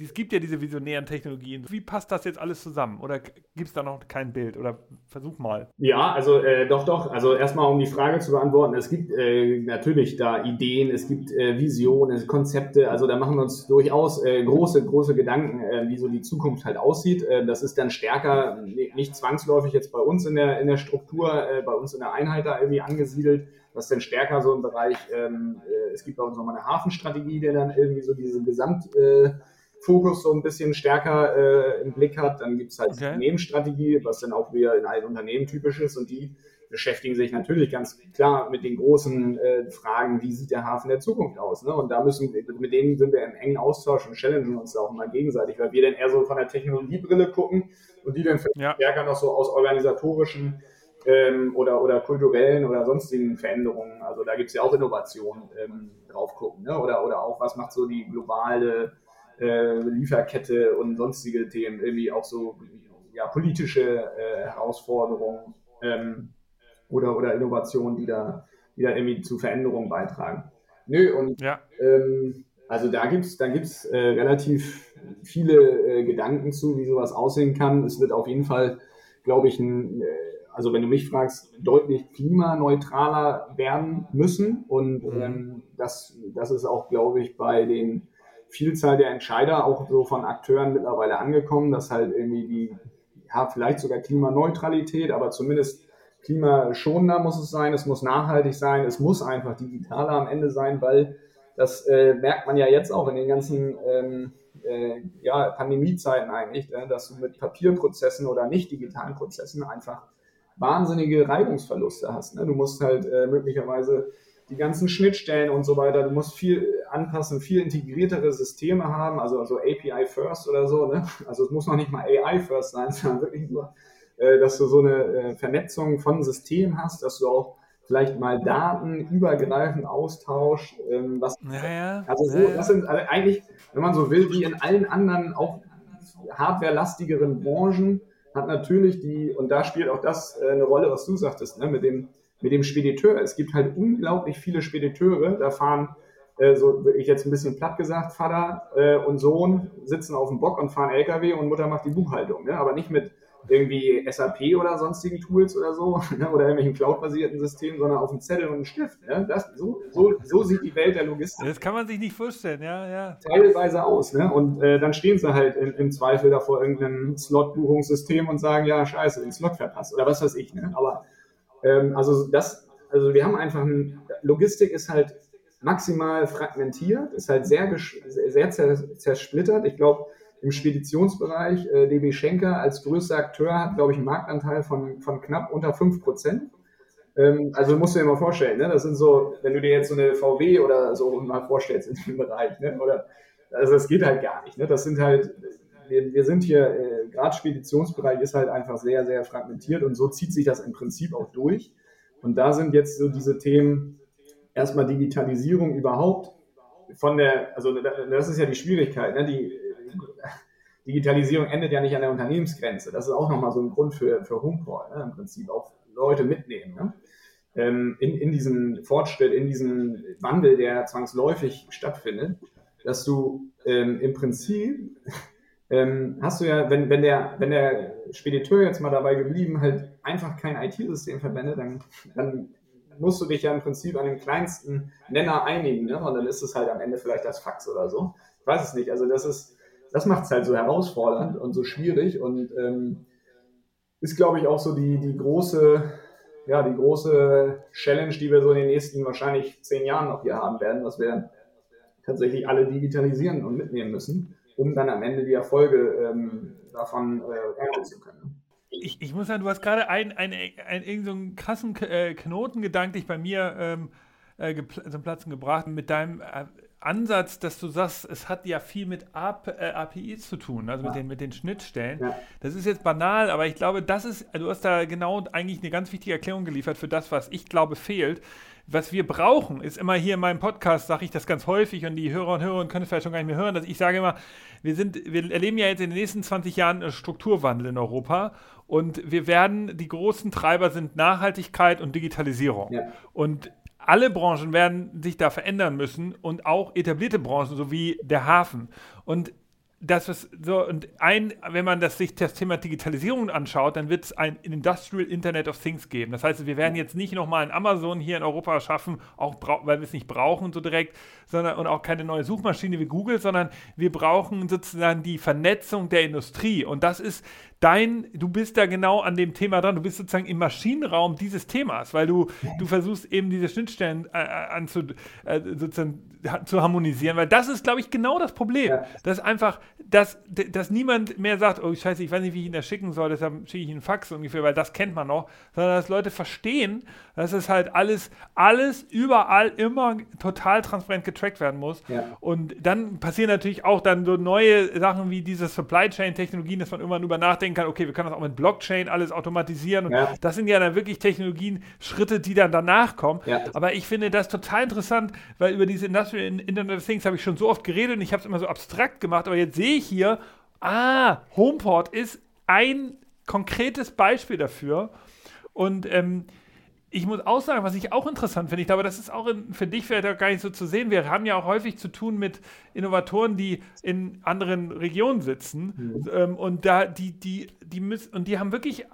es gibt ja diese visionären Technologien. Wie passt das jetzt alles zusammen? Oder gibt es da noch kein Bild? Oder versuch mal. Ja, also äh, doch, doch. Also erstmal, um die Frage zu beantworten, es gibt äh, natürlich da Ideen, es gibt äh, Visionen, Konzepte, also da machen wir uns durchaus äh, große, große Gedanken, äh, wie so die Zukunft halt aussieht. Äh, das ist dann stärker, nicht zwangsläufig jetzt bei uns in der, in der Struktur, bei uns in der Einheit da irgendwie angesiedelt das ist dann stärker so im Bereich, ähm, äh, es gibt bei uns nochmal eine Hafenstrategie, der dann irgendwie so diesen Gesamtfokus äh, so ein bisschen stärker äh, im Blick hat. Dann gibt es halt okay. die Unternehmensstrategie, was dann auch wieder in allen Unternehmen typisch ist und die beschäftigen sich natürlich ganz klar mit den großen äh, Fragen, wie sieht der Hafen der Zukunft aus. Ne? Und da müssen mit denen sind wir im engen Austausch und challengen uns auch immer gegenseitig, weil wir dann eher so von der Technologiebrille gucken und die dann ja. stärker noch so aus organisatorischen ähm, oder, oder kulturellen oder sonstigen Veränderungen. Also da gibt es ja auch Innovationen ähm, drauf gucken. Ne? Oder, oder auch, was macht so die globale äh, Lieferkette und sonstige Themen, irgendwie auch so ja, politische äh, Herausforderungen ähm, oder, oder Innovationen, die da, die da irgendwie zu Veränderungen beitragen. Nö, und ja. ähm, also da gibt es da gibt's, äh, relativ viele äh, Gedanken zu, wie sowas aussehen kann. Es wird auf jeden Fall, glaube ich, ein äh, also wenn du mich fragst, deutlich klimaneutraler werden müssen. Und mhm. ähm, das, das ist auch, glaube ich, bei den Vielzahl der Entscheider auch so von Akteuren mittlerweile angekommen, dass halt irgendwie die, ja, vielleicht sogar Klimaneutralität, aber zumindest klimaschonender muss es sein, es muss nachhaltig sein, es muss einfach digitaler am Ende sein, weil das äh, merkt man ja jetzt auch in den ganzen ähm, äh, ja, Pandemiezeiten eigentlich, äh, dass du mit Papierprozessen oder nicht digitalen Prozessen einfach wahnsinnige Reibungsverluste hast. Ne? Du musst halt äh, möglicherweise die ganzen Schnittstellen und so weiter, du musst viel anpassen, viel integriertere Systeme haben, also, also API First oder so. Ne? Also es muss noch nicht mal AI First sein, sondern wirklich nur, äh, dass du so eine äh, Vernetzung von Systemen hast, dass du auch vielleicht mal Daten übergreifend austauscht. Ähm, was, ja, ja, also so, das sind also eigentlich, wenn man so will, wie in allen anderen auch hardwarelastigeren Branchen, hat natürlich die, und da spielt auch das äh, eine Rolle, was du sagtest, ne, mit dem mit dem Spediteur. Es gibt halt unglaublich viele Spediteure. Da fahren, äh, so ich jetzt ein bisschen platt gesagt, Vater äh, und Sohn sitzen auf dem Bock und fahren LKW und Mutter macht die Buchhaltung. Ne? Aber nicht mit irgendwie SAP oder sonstigen Tools oder so ne? oder irgendwelchen Cloud-basierten Systemen, sondern auf dem Zettel und einem Stift. Ne? Das, so, so, so sieht die Welt der Logistik. Das kann man sich nicht vorstellen, ja, ja. Teilweise aus. Ne? Und äh, dann stehen sie halt im, im Zweifel davor irgendeinem Slot-Buchungssystem und sagen, ja, scheiße, den Slot verpasst oder was weiß ich. Ne? Aber ähm, also das, also wir haben einfach ein, Logistik ist halt maximal fragmentiert, ist halt sehr, sehr zersplittert. Ich glaube, im Speditionsbereich, äh, DB Schenker als größter Akteur hat, glaube ich, einen Marktanteil von, von knapp unter 5 Prozent. Ähm, also musst du dir mal vorstellen, ne? das sind so, wenn du dir jetzt so eine VW oder so mal vorstellst in dem Bereich, ne? oder, also das geht halt gar nicht. Ne? Das sind halt, wir, wir sind hier, äh, gerade Speditionsbereich ist halt einfach sehr, sehr fragmentiert und so zieht sich das im Prinzip auch durch. Und da sind jetzt so diese Themen, erstmal Digitalisierung überhaupt von der, also das ist ja die Schwierigkeit, ne? die Digitalisierung endet ja nicht an der Unternehmensgrenze. Das ist auch nochmal so ein Grund für, für Homeport, ne? im Prinzip auch Leute mitnehmen. Ne? Ähm, in, in diesem Fortschritt, in diesem Wandel, der zwangsläufig stattfindet, dass du ähm, im Prinzip ähm, hast du ja, wenn, wenn, der, wenn der Spediteur jetzt mal dabei geblieben, halt einfach kein IT-System verwendet, dann, dann musst du dich ja im Prinzip an den kleinsten Nenner einigen, ne? und dann ist es halt am Ende vielleicht das Fax oder so. Ich weiß es nicht. Also das ist, das macht es halt so herausfordernd und so schwierig und ähm, ist, glaube ich, auch so die, die große, ja, die große Challenge, die wir so in den nächsten wahrscheinlich zehn Jahren noch hier haben werden, dass wir tatsächlich alle digitalisieren und mitnehmen müssen um dann am Ende die Erfolge ähm, davon äh, ernten zu können. Ich, ich muss sagen, du hast gerade einen ein, ein, so krassen äh, Knoten gedanklich bei mir ähm, äh, zum Platzen gebracht mit deinem äh, Ansatz, dass du sagst, es hat ja viel mit AP, äh, APIs zu tun, also mit, den, mit den Schnittstellen. Ja. Das ist jetzt banal, aber ich glaube, das ist, du hast da genau eigentlich eine ganz wichtige Erklärung geliefert für das, was ich glaube fehlt was wir brauchen, ist immer hier in meinem Podcast, sage ich das ganz häufig und die Hörer und Hörer können es vielleicht schon gar nicht mehr hören, dass ich sage immer, wir, sind, wir erleben ja jetzt in den nächsten 20 Jahren einen Strukturwandel in Europa und wir werden, die großen Treiber sind Nachhaltigkeit und Digitalisierung. Ja. Und alle Branchen werden sich da verändern müssen und auch etablierte Branchen, so wie der Hafen. Und das ist so, und ein, wenn man das, sich das Thema Digitalisierung anschaut, dann wird es ein Industrial Internet of Things geben. Das heißt, wir werden jetzt nicht nochmal ein Amazon hier in Europa schaffen, auch weil wir es nicht brauchen so direkt, sondern und auch keine neue Suchmaschine wie Google, sondern wir brauchen sozusagen die Vernetzung der Industrie. Und das ist dein, du bist da genau an dem Thema dran, du bist sozusagen im Maschinenraum dieses Themas, weil du, du versuchst eben diese Schnittstellen äh, äh anzu, äh, sozusagen zu harmonisieren, weil das ist, glaube ich, genau das Problem. Ja. Dass einfach, dass, dass niemand mehr sagt, oh scheiße, ich weiß nicht, wie ich ihn da schicken soll, deshalb schicke ich ihn einen Fax ungefähr, weil das kennt man noch, sondern dass Leute verstehen, dass es halt alles, alles überall immer total transparent getrackt werden muss. Ja. Und dann passieren natürlich auch dann so neue Sachen wie diese Supply Chain Technologien, dass man irgendwann über nachdenken kann, okay, wir können das auch mit Blockchain alles automatisieren. Ja. das sind ja dann wirklich Technologien, Schritte, die dann danach kommen. Ja. Aber ich finde das total interessant, weil über diese Industrial Internet of Things habe ich schon so oft geredet und ich habe es immer so abstrakt gemacht, aber jetzt sehe ich hier, ah, HomePort ist ein konkretes Beispiel dafür. Und ähm, ich muss auch sagen, was ich auch interessant finde, ich glaube, das ist auch in, für dich vielleicht auch gar nicht so zu sehen. Wir haben ja auch häufig zu tun mit Innovatoren, die in anderen Regionen sitzen mhm. ähm, und da die, die, die müssen und die haben wirklich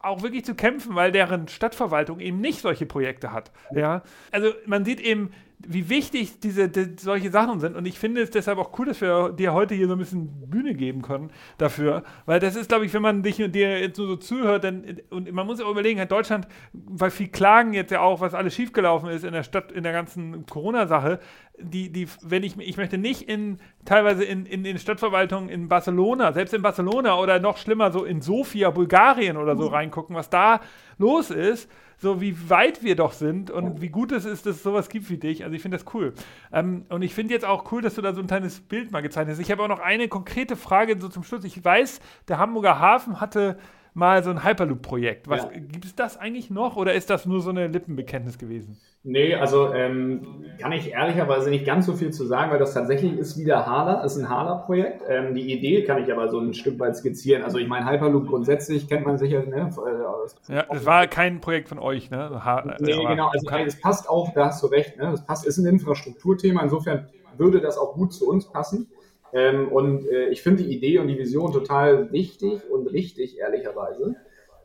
auch wirklich zu kämpfen, weil deren Stadtverwaltung eben nicht solche Projekte hat. Ja, also man sieht eben wie wichtig diese die, solche Sachen sind. Und ich finde es deshalb auch cool, dass wir dir heute hier so ein bisschen Bühne geben können dafür. Weil das ist, glaube ich, wenn man dich und dir jetzt nur so zuhört, dann, und man muss ja auch überlegen, hat Deutschland, weil viel klagen jetzt ja auch, was alles schiefgelaufen ist in der Stadt, in der ganzen Corona-Sache, die, die, wenn ich, ich möchte nicht in, teilweise in, in, in Stadtverwaltungen in Barcelona, selbst in Barcelona oder noch schlimmer so in Sofia, Bulgarien oder so reingucken, was da los ist, so wie weit wir doch sind und wie gut es ist, dass es sowas gibt wie dich. Also ich finde das cool. Ähm, und ich finde jetzt auch cool, dass du da so ein kleines Bild mal gezeichnet hast. Ich habe auch noch eine konkrete Frage so zum Schluss. Ich weiß, der Hamburger Hafen hatte mal so ein Hyperloop-Projekt. ja. gibt es das eigentlich noch oder ist das nur so eine Lippenbekenntnis gewesen? Nee, also ähm, kann ich ehrlicherweise nicht ganz so viel zu sagen, weil das tatsächlich ist wieder Hala, ist ein Hala-Projekt. Ähm, die Idee kann ich aber so ein Stück weit skizzieren. Also ich meine, Hyperloop grundsätzlich kennt man sicher. Ne, äh, ja, das war kein Projekt von euch, ne? Ha nee, genau, also es passt auch, da hast du recht, ne? Das passt, ist ein Infrastrukturthema, insofern würde das auch gut zu uns passen. Ähm, und äh, ich finde die Idee und die Vision total wichtig und richtig, ehrlicherweise.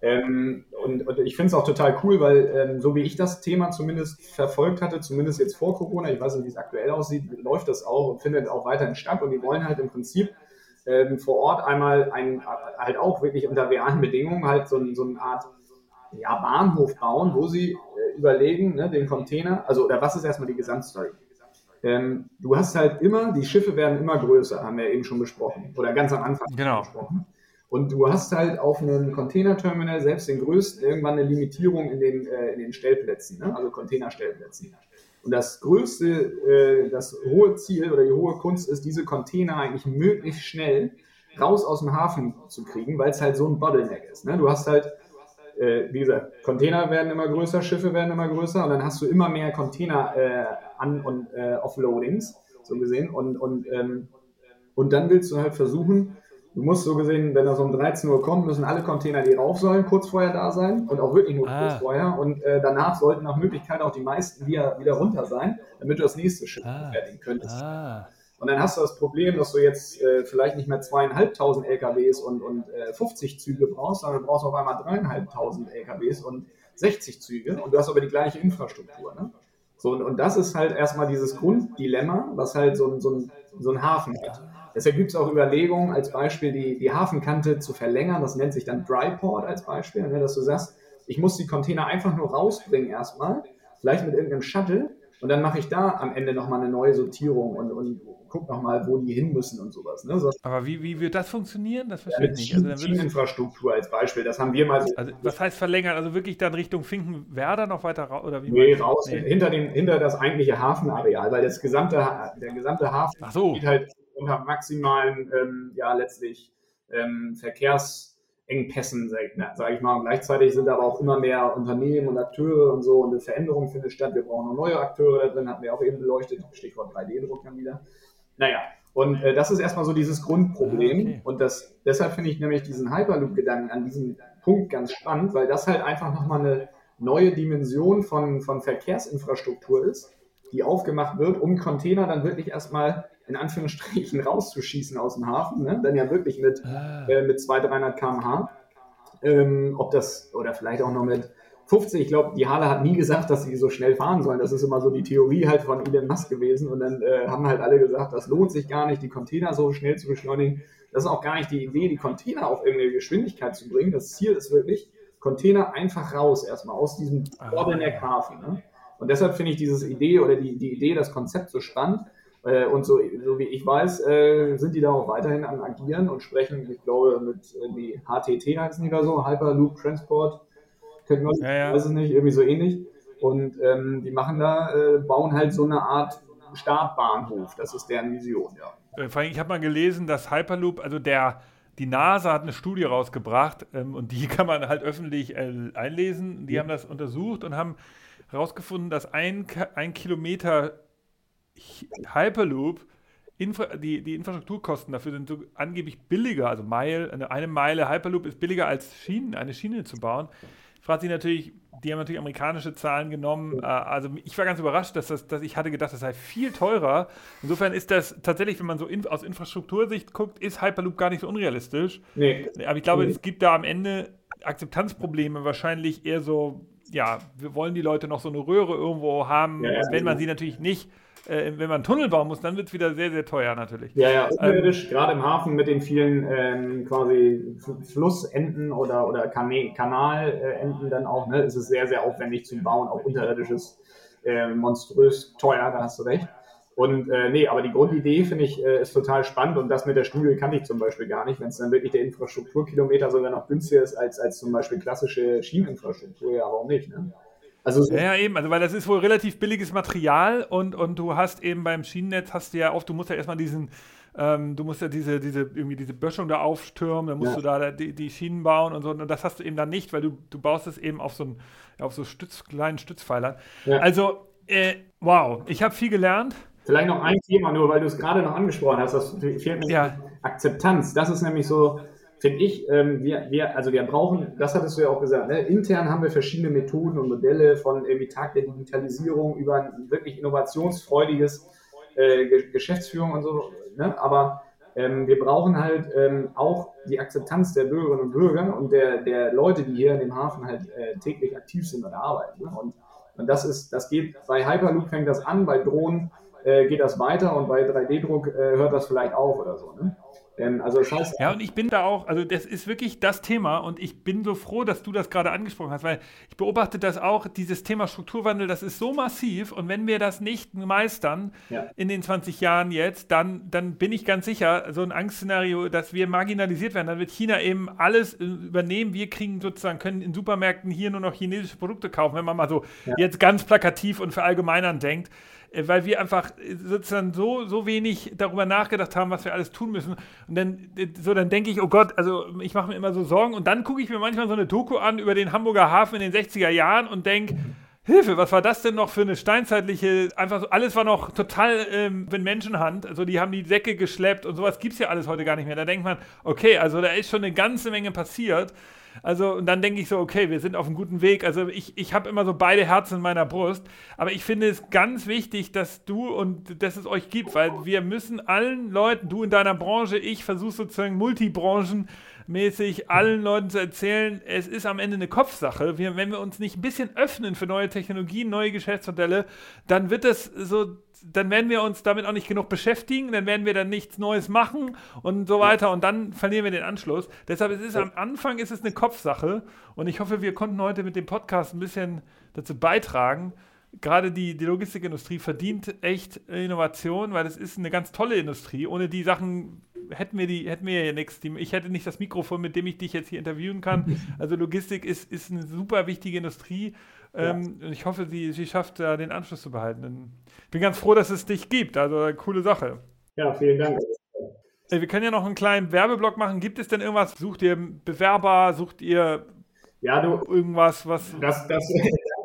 Ähm, und, und, ich finde es auch total cool, weil ähm, so wie ich das Thema zumindest verfolgt hatte, zumindest jetzt vor Corona, ich weiß nicht, wie es aktuell aussieht, läuft das auch und findet auch weiterhin statt. Und die wollen halt im Prinzip ähm, vor Ort einmal ein, halt auch wirklich unter realen Bedingungen halt so, so eine Art ja, Bahnhof bauen, wo sie äh, überlegen, ne, den Container, also oder was ist erstmal die Gesamtstory? Ähm, du hast halt immer, die Schiffe werden immer größer, haben wir eben schon besprochen. Oder ganz am Anfang genau. besprochen. Und du hast halt auf einem Containerterminal selbst den größten irgendwann eine Limitierung in den, äh, in den Stellplätzen, ne? also Containerstellplätzen. Und das größte, äh, das hohe Ziel oder die hohe Kunst ist, diese Container eigentlich möglichst schnell raus aus dem Hafen zu kriegen, weil es halt so ein Bottleneck ist. Ne? Du hast halt, äh, wie gesagt, Container werden immer größer, Schiffe werden immer größer und dann hast du immer mehr Container äh, an- und äh, Offloadings, so gesehen. Und, und, ähm, und dann willst du halt versuchen, Du musst so gesehen, wenn das um 13 Uhr kommt, müssen alle Container, die rauf sollen, kurz vorher da sein und auch wirklich nur ah. kurz vorher. Und äh, danach sollten nach Möglichkeit auch die meisten wieder, wieder runter sein, damit du das nächste Schiff ah. fertigen könntest. Ah. Und dann hast du das Problem, dass du jetzt äh, vielleicht nicht mehr zweieinhalbtausend LKWs und, und äh, 50 Züge brauchst, sondern du brauchst auf einmal dreieinhalbtausend LKWs und 60 Züge und du hast aber die gleiche Infrastruktur. Ne? So, und, und das ist halt erstmal dieses Grunddilemma, was halt so, ein, so, ein, so ein Hafen hat. Deshalb gibt es auch Überlegungen, als Beispiel die, die Hafenkante zu verlängern. Das nennt sich dann Dryport als Beispiel, ne, dass du sagst, ich muss die Container einfach nur rausbringen erstmal, vielleicht mit irgendeinem Shuttle und dann mache ich da am Ende nochmal eine neue Sortierung und, und guck nochmal, wo die hin müssen und sowas. Ne? So, Aber wie, wie wird das funktionieren? Das verstehe ja, ich nicht. Also Teaminfrastruktur als Beispiel, das haben wir mal so. Also, was heißt verlängern? Also wirklich dann Richtung Finkenwerder noch weiter raus? Oder wie nee, raus, nee. Hinter, den, hinter das eigengliche Hafenareal, weil das gesamte, der gesamte Hafen so. geht halt unter maximalen, ähm, ja, letztlich ähm, Verkehrsengpässen, sage ich mal. Und gleichzeitig sind aber auch immer mehr Unternehmen und Akteure und so und eine Veränderung findet statt. Wir brauchen noch neue Akteure da drin, hatten wir auch eben beleuchtet, Stichwort 3D-Druck dann wieder. Naja, und äh, das ist erstmal so dieses Grundproblem. Okay. Und das, deshalb finde ich nämlich diesen Hyperloop-Gedanken an diesem Punkt ganz spannend, weil das halt einfach nochmal eine neue Dimension von, von Verkehrsinfrastruktur ist, die aufgemacht wird, um Container dann wirklich erstmal in Anführungsstrichen rauszuschießen aus dem Hafen, ne? dann ja wirklich mit, ah. äh, mit 200, 300 km/h. Ähm, ob das, oder vielleicht auch noch mit 50, ich glaube, die Halle hat nie gesagt, dass sie so schnell fahren sollen. Das ist immer so die Theorie halt von Elon Musk gewesen. Und dann äh, haben halt alle gesagt, das lohnt sich gar nicht, die Container so schnell zu beschleunigen. Das ist auch gar nicht die Idee, die Container auf irgendeine Geschwindigkeit zu bringen. Das Ziel ist wirklich, Container einfach raus erstmal aus diesem ah. Bottleneck Hafen. Ne? Und deshalb finde ich diese Idee oder die, die Idee, das Konzept so spannend, äh, und so, so wie ich weiß, äh, sind die da auch weiterhin am Agieren und sprechen, ich glaube, mit äh, die HTT heißen die da so, Hyperloop Transport Technology, ja, ja. weiß es nicht, irgendwie so ähnlich. Und ähm, die machen da, äh, bauen halt so eine Art Startbahnhof. Das ist deren Vision, ja. Äh, vor allem, ich habe mal gelesen, dass Hyperloop, also der die NASA hat eine Studie rausgebracht ähm, und die kann man halt öffentlich äh, einlesen. Die ja. haben das untersucht und haben herausgefunden, dass ein, ein Kilometer Hyperloop, Infra die, die Infrastrukturkosten dafür sind so angeblich billiger, also Mile, eine, eine Meile Hyperloop ist billiger als Schienen, eine Schiene zu bauen. Fragt sich natürlich, die haben natürlich amerikanische Zahlen genommen. Äh, also ich war ganz überrascht, dass, das, dass ich hatte gedacht, das sei viel teurer. Insofern ist das tatsächlich, wenn man so in, aus Infrastruktursicht guckt, ist Hyperloop gar nicht so unrealistisch. Nee. Aber ich glaube, nee. es gibt da am Ende Akzeptanzprobleme, wahrscheinlich eher so ja, wir wollen die Leute noch so eine Röhre irgendwo haben. Ja, ja, wenn man sie natürlich nicht äh, wenn man einen Tunnel bauen muss, dann wird es wieder sehr, sehr teuer natürlich. Ja, ja, unterirdisch, ähm, gerade im Hafen mit den vielen ähm, quasi Flussenden oder, oder Kanalenden dann auch, ne, ist es sehr, sehr aufwendig zu bauen, auch unterirdisches, äh, monströs teuer, da hast du recht. Und äh, nee, aber die Grundidee finde ich äh, ist total spannend und das mit der Studie kann ich zum Beispiel gar nicht, wenn es dann wirklich der Infrastrukturkilometer sogar noch günstiger ist als, als zum Beispiel klassische Schieneninfrastruktur, ja, warum nicht? Ne? Also so ja, eben, also weil das ist wohl relativ billiges Material und, und du hast eben beim Schienennetz hast du ja oft, du musst ja erstmal diesen, ähm, du musst ja diese, diese, irgendwie diese Böschung da aufstürmen, dann musst ja. du da die, die, Schienen bauen und so. Und das hast du eben dann nicht, weil du, du baust es eben auf so, ein, auf so Stütz, kleinen Stützpfeilern. Ja. Also, äh, wow, ich habe viel gelernt. Vielleicht noch ein Thema, nur weil du es gerade noch angesprochen hast, das fehlt mir ja. Akzeptanz. Das ist nämlich so, finde ich, ähm, wir, wir, also wir brauchen, das hattest du ja auch gesagt, ne? intern haben wir verschiedene Methoden und Modelle von irgendwie Tag der Digitalisierung über ein wirklich innovationsfreudiges äh, Geschäftsführung und so, ne? aber ähm, wir brauchen halt ähm, auch die Akzeptanz der Bürgerinnen und Bürger und der, der Leute, die hier in dem Hafen halt äh, täglich aktiv sind und arbeiten. Ne? Und, und das ist, das geht, bei Hyperloop fängt das an, bei Drohnen äh, geht das weiter und bei 3D-Druck äh, hört das vielleicht auf oder so. Ne? Ähm, also das heißt, ja, und ich bin da auch, also das ist wirklich das Thema und ich bin so froh, dass du das gerade angesprochen hast, weil ich beobachte das auch, dieses Thema Strukturwandel, das ist so massiv und wenn wir das nicht meistern ja. in den 20 Jahren jetzt, dann, dann bin ich ganz sicher, so ein Angstszenario, dass wir marginalisiert werden, dann wird China eben alles äh, übernehmen, wir kriegen sozusagen, können in Supermärkten hier nur noch chinesische Produkte kaufen, wenn man mal so ja. jetzt ganz plakativ und verallgemeinern denkt. Äh, weil wir einfach äh, sozusagen so, so wenig darüber nachgedacht haben, was wir alles tun müssen. Und dann, äh, so, dann denke ich, oh Gott, also ich mache mir immer so Sorgen. Und dann gucke ich mir manchmal so eine Doku an über den Hamburger Hafen in den 60er Jahren und denke, Hilfe, was war das denn noch für eine steinzeitliche, einfach so, alles war noch total ähm, in Menschenhand, also die haben die Säcke geschleppt und sowas gibt es ja alles heute gar nicht mehr. Da denkt man, okay, also da ist schon eine ganze Menge passiert. Also, und dann denke ich so, okay, wir sind auf einem guten Weg. Also, ich, ich habe immer so beide Herzen in meiner Brust. Aber ich finde es ganz wichtig, dass du und dass es euch gibt, weil wir müssen allen Leuten, du in deiner Branche, ich versuche sozusagen multibranchenmäßig allen Leuten zu erzählen, es ist am Ende eine Kopfsache. Wir, wenn wir uns nicht ein bisschen öffnen für neue Technologien, neue Geschäftsmodelle, dann wird das so dann werden wir uns damit auch nicht genug beschäftigen, dann werden wir dann nichts Neues machen und so weiter und dann verlieren wir den Anschluss. Deshalb ist es am Anfang ist es eine Kopfsache und ich hoffe, wir konnten heute mit dem Podcast ein bisschen dazu beitragen. Gerade die, die Logistikindustrie verdient echt Innovation, weil es ist eine ganz tolle Industrie. Ohne die Sachen hätten wir die, hätten wir ja nichts. Ich hätte nicht das Mikrofon, mit dem ich dich jetzt hier interviewen kann. Also Logistik ist, ist eine super wichtige Industrie ähm, ja. Ich hoffe, sie, sie schafft da den Anschluss zu behalten. Ich bin ganz froh, dass es dich gibt. Also coole Sache. Ja, vielen Dank. Wir können ja noch einen kleinen Werbeblock machen. Gibt es denn irgendwas? Sucht ihr Bewerber? Sucht ihr ja, du, irgendwas, was. Das, das,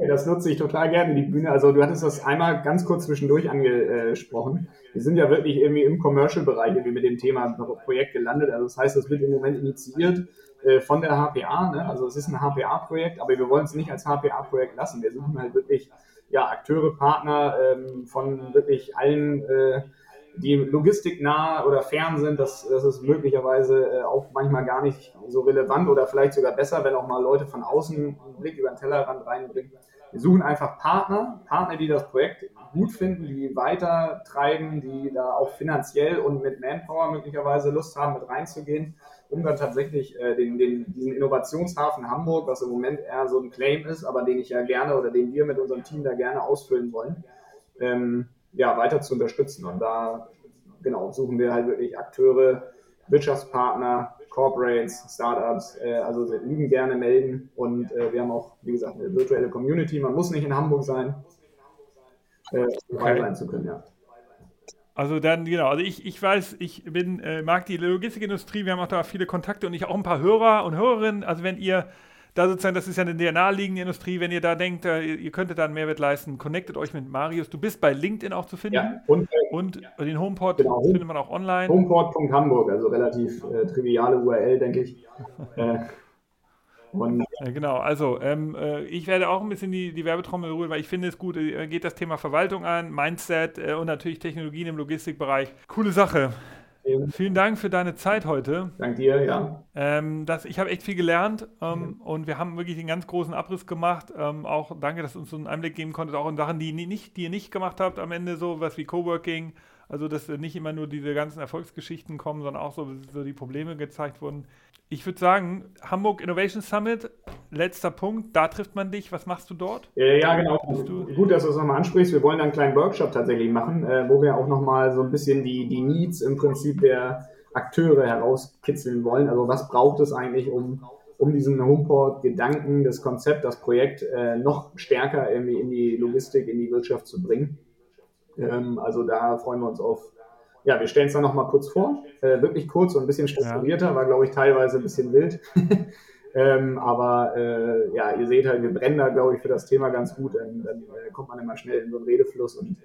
das nutze ich total gerne, die Bühne. Also, du hattest das einmal ganz kurz zwischendurch angesprochen. Wir sind ja wirklich irgendwie im Commercial-Bereich irgendwie mit dem Thema Projekt gelandet. Also, das heißt, das wird im Moment initiiert äh, von der HPA. Ne? Also es ist ein HPA-Projekt, aber wir wollen es nicht als HPA-Projekt lassen. Wir suchen halt wirklich ja, Akteure, Partner ähm, von wirklich allen, äh, die logistiknah oder fern sind. Das, das ist möglicherweise äh, auch manchmal gar nicht so relevant oder vielleicht sogar besser, wenn auch mal Leute von außen einen Blick über den Tellerrand reinbringen. Wir suchen einfach Partner, Partner, die das Projekt gut finden, die weiter treiben, die da auch finanziell und mit Manpower möglicherweise Lust haben, mit reinzugehen um dann tatsächlich äh, den, den, diesen Innovationshafen Hamburg, was im Moment eher so ein Claim ist, aber den ich ja gerne oder den wir mit unserem Team da gerne ausfüllen wollen, ähm, ja, weiter zu unterstützen. Und da, genau, suchen wir halt wirklich Akteure, Wirtschaftspartner, Corporates, Startups, äh, also lieben gerne melden. Und äh, wir haben auch, wie gesagt, eine virtuelle Community. Man muss nicht in Hamburg sein, äh, um okay. sein zu können, ja. Also dann, genau, also ich, ich weiß, ich bin, äh, mag die Logistikindustrie, wir haben auch da viele Kontakte und ich auch ein paar Hörer und Hörerinnen. Also wenn ihr da sozusagen, das ist ja eine sehr naheliegende Industrie, wenn ihr da denkt, äh, ihr könntet da einen Mehrwert leisten, connectet euch mit Marius. Du bist bei LinkedIn auch zu finden. Ja, und, äh, und ja. den Homeport genau, findet man auch online. Homeport.hamburg, also relativ äh, triviale URL, denke ich. Äh, genau, also ähm, äh, ich werde auch ein bisschen die, die Werbetrommel rühren, weil ich finde es gut, geht das Thema Verwaltung an, Mindset äh, und natürlich Technologien im Logistikbereich. Coole Sache. Vielen Dank für deine Zeit heute. Dank dir, ja. Ähm, das, ich habe echt viel gelernt ähm, ja. und wir haben wirklich einen ganz großen Abriss gemacht. Ähm, auch danke, dass du uns so einen Einblick geben konntet, auch in Sachen, die, nicht, die ihr nicht gemacht habt am Ende, so was wie Coworking. Also, dass nicht immer nur diese ganzen Erfolgsgeschichten kommen, sondern auch so, so die Probleme gezeigt wurden. Ich würde sagen, Hamburg Innovation Summit, letzter Punkt, da trifft man dich. Was machst du dort? Ja, genau. Gut, dass du es nochmal ansprichst. Wir wollen da einen kleinen Workshop tatsächlich machen, äh, wo wir auch nochmal so ein bisschen die, die Needs im Prinzip der Akteure herauskitzeln wollen. Also was braucht es eigentlich, um, um diesen Homeport-Gedanken, das Konzept, das Projekt äh, noch stärker irgendwie in die Logistik, in die Wirtschaft zu bringen. Ähm, also da freuen wir uns auf ja, wir stellen es dann nochmal kurz vor. Äh, wirklich kurz und ein bisschen strukturierter, war, glaube ich, teilweise ein bisschen wild. ähm, aber äh, ja, ihr seht halt, wir brennen da, glaube ich, für das Thema ganz gut. Dann, dann äh, kommt man immer schnell in so einen Redefluss und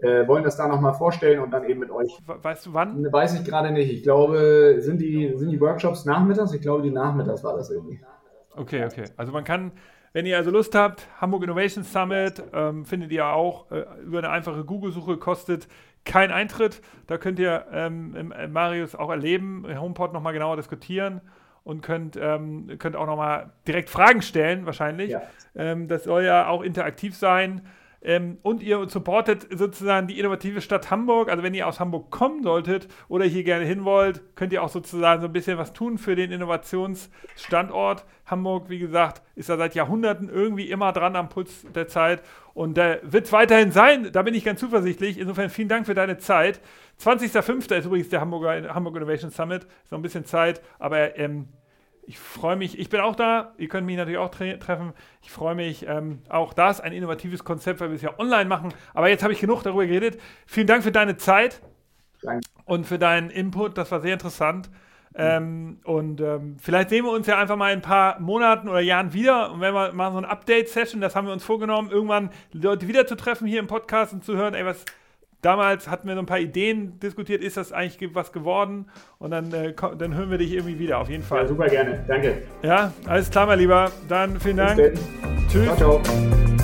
äh, wollen das da nochmal vorstellen und dann eben mit euch. Weißt du wann? Weiß ich gerade nicht. Ich glaube, sind die, sind die Workshops nachmittags? Ich glaube, die nachmittags war das irgendwie. Okay, okay. Also man kann, wenn ihr also Lust habt, Hamburg Innovation Summit ähm, findet ihr auch äh, über eine einfache Google-Suche, kostet kein Eintritt. Da könnt ihr ähm, Marius auch erleben, HomePod nochmal genauer diskutieren und könnt, ähm, könnt auch nochmal direkt Fragen stellen, wahrscheinlich. Ja. Ähm, das soll ja auch interaktiv sein. Ähm, und ihr supportet sozusagen die innovative Stadt Hamburg. Also wenn ihr aus Hamburg kommen solltet oder hier gerne hin wollt, könnt ihr auch sozusagen so ein bisschen was tun für den Innovationsstandort. Hamburg, wie gesagt, ist da seit Jahrhunderten irgendwie immer dran am Puls der Zeit und äh, wird es weiterhin sein. Da bin ich ganz zuversichtlich. Insofern vielen Dank für deine Zeit. 20.05. ist übrigens der Hamburger, Hamburg Innovation Summit. Ist noch ein bisschen Zeit, aber ähm, ich freue mich, ich bin auch da, ihr könnt mich natürlich auch tre treffen. Ich freue mich, ähm, auch das ein innovatives Konzept, weil wir es ja online machen. Aber jetzt habe ich genug darüber geredet. Vielen Dank für deine Zeit Danke. und für deinen Input, das war sehr interessant. Ähm, und ähm, vielleicht sehen wir uns ja einfach mal in ein paar Monaten oder Jahren wieder und wenn wir mal so eine Update-Session, das haben wir uns vorgenommen, irgendwann Leute wieder zu treffen hier im Podcast und zu hören, ey, was, damals hatten wir so ein paar Ideen diskutiert, ist das eigentlich was geworden? Und dann, äh, dann hören wir dich irgendwie wieder, auf jeden Fall. Ja, super gerne. Danke. Ja, alles klar, mein Lieber. Dann vielen Dank. Tschüss. Ciao, ciao.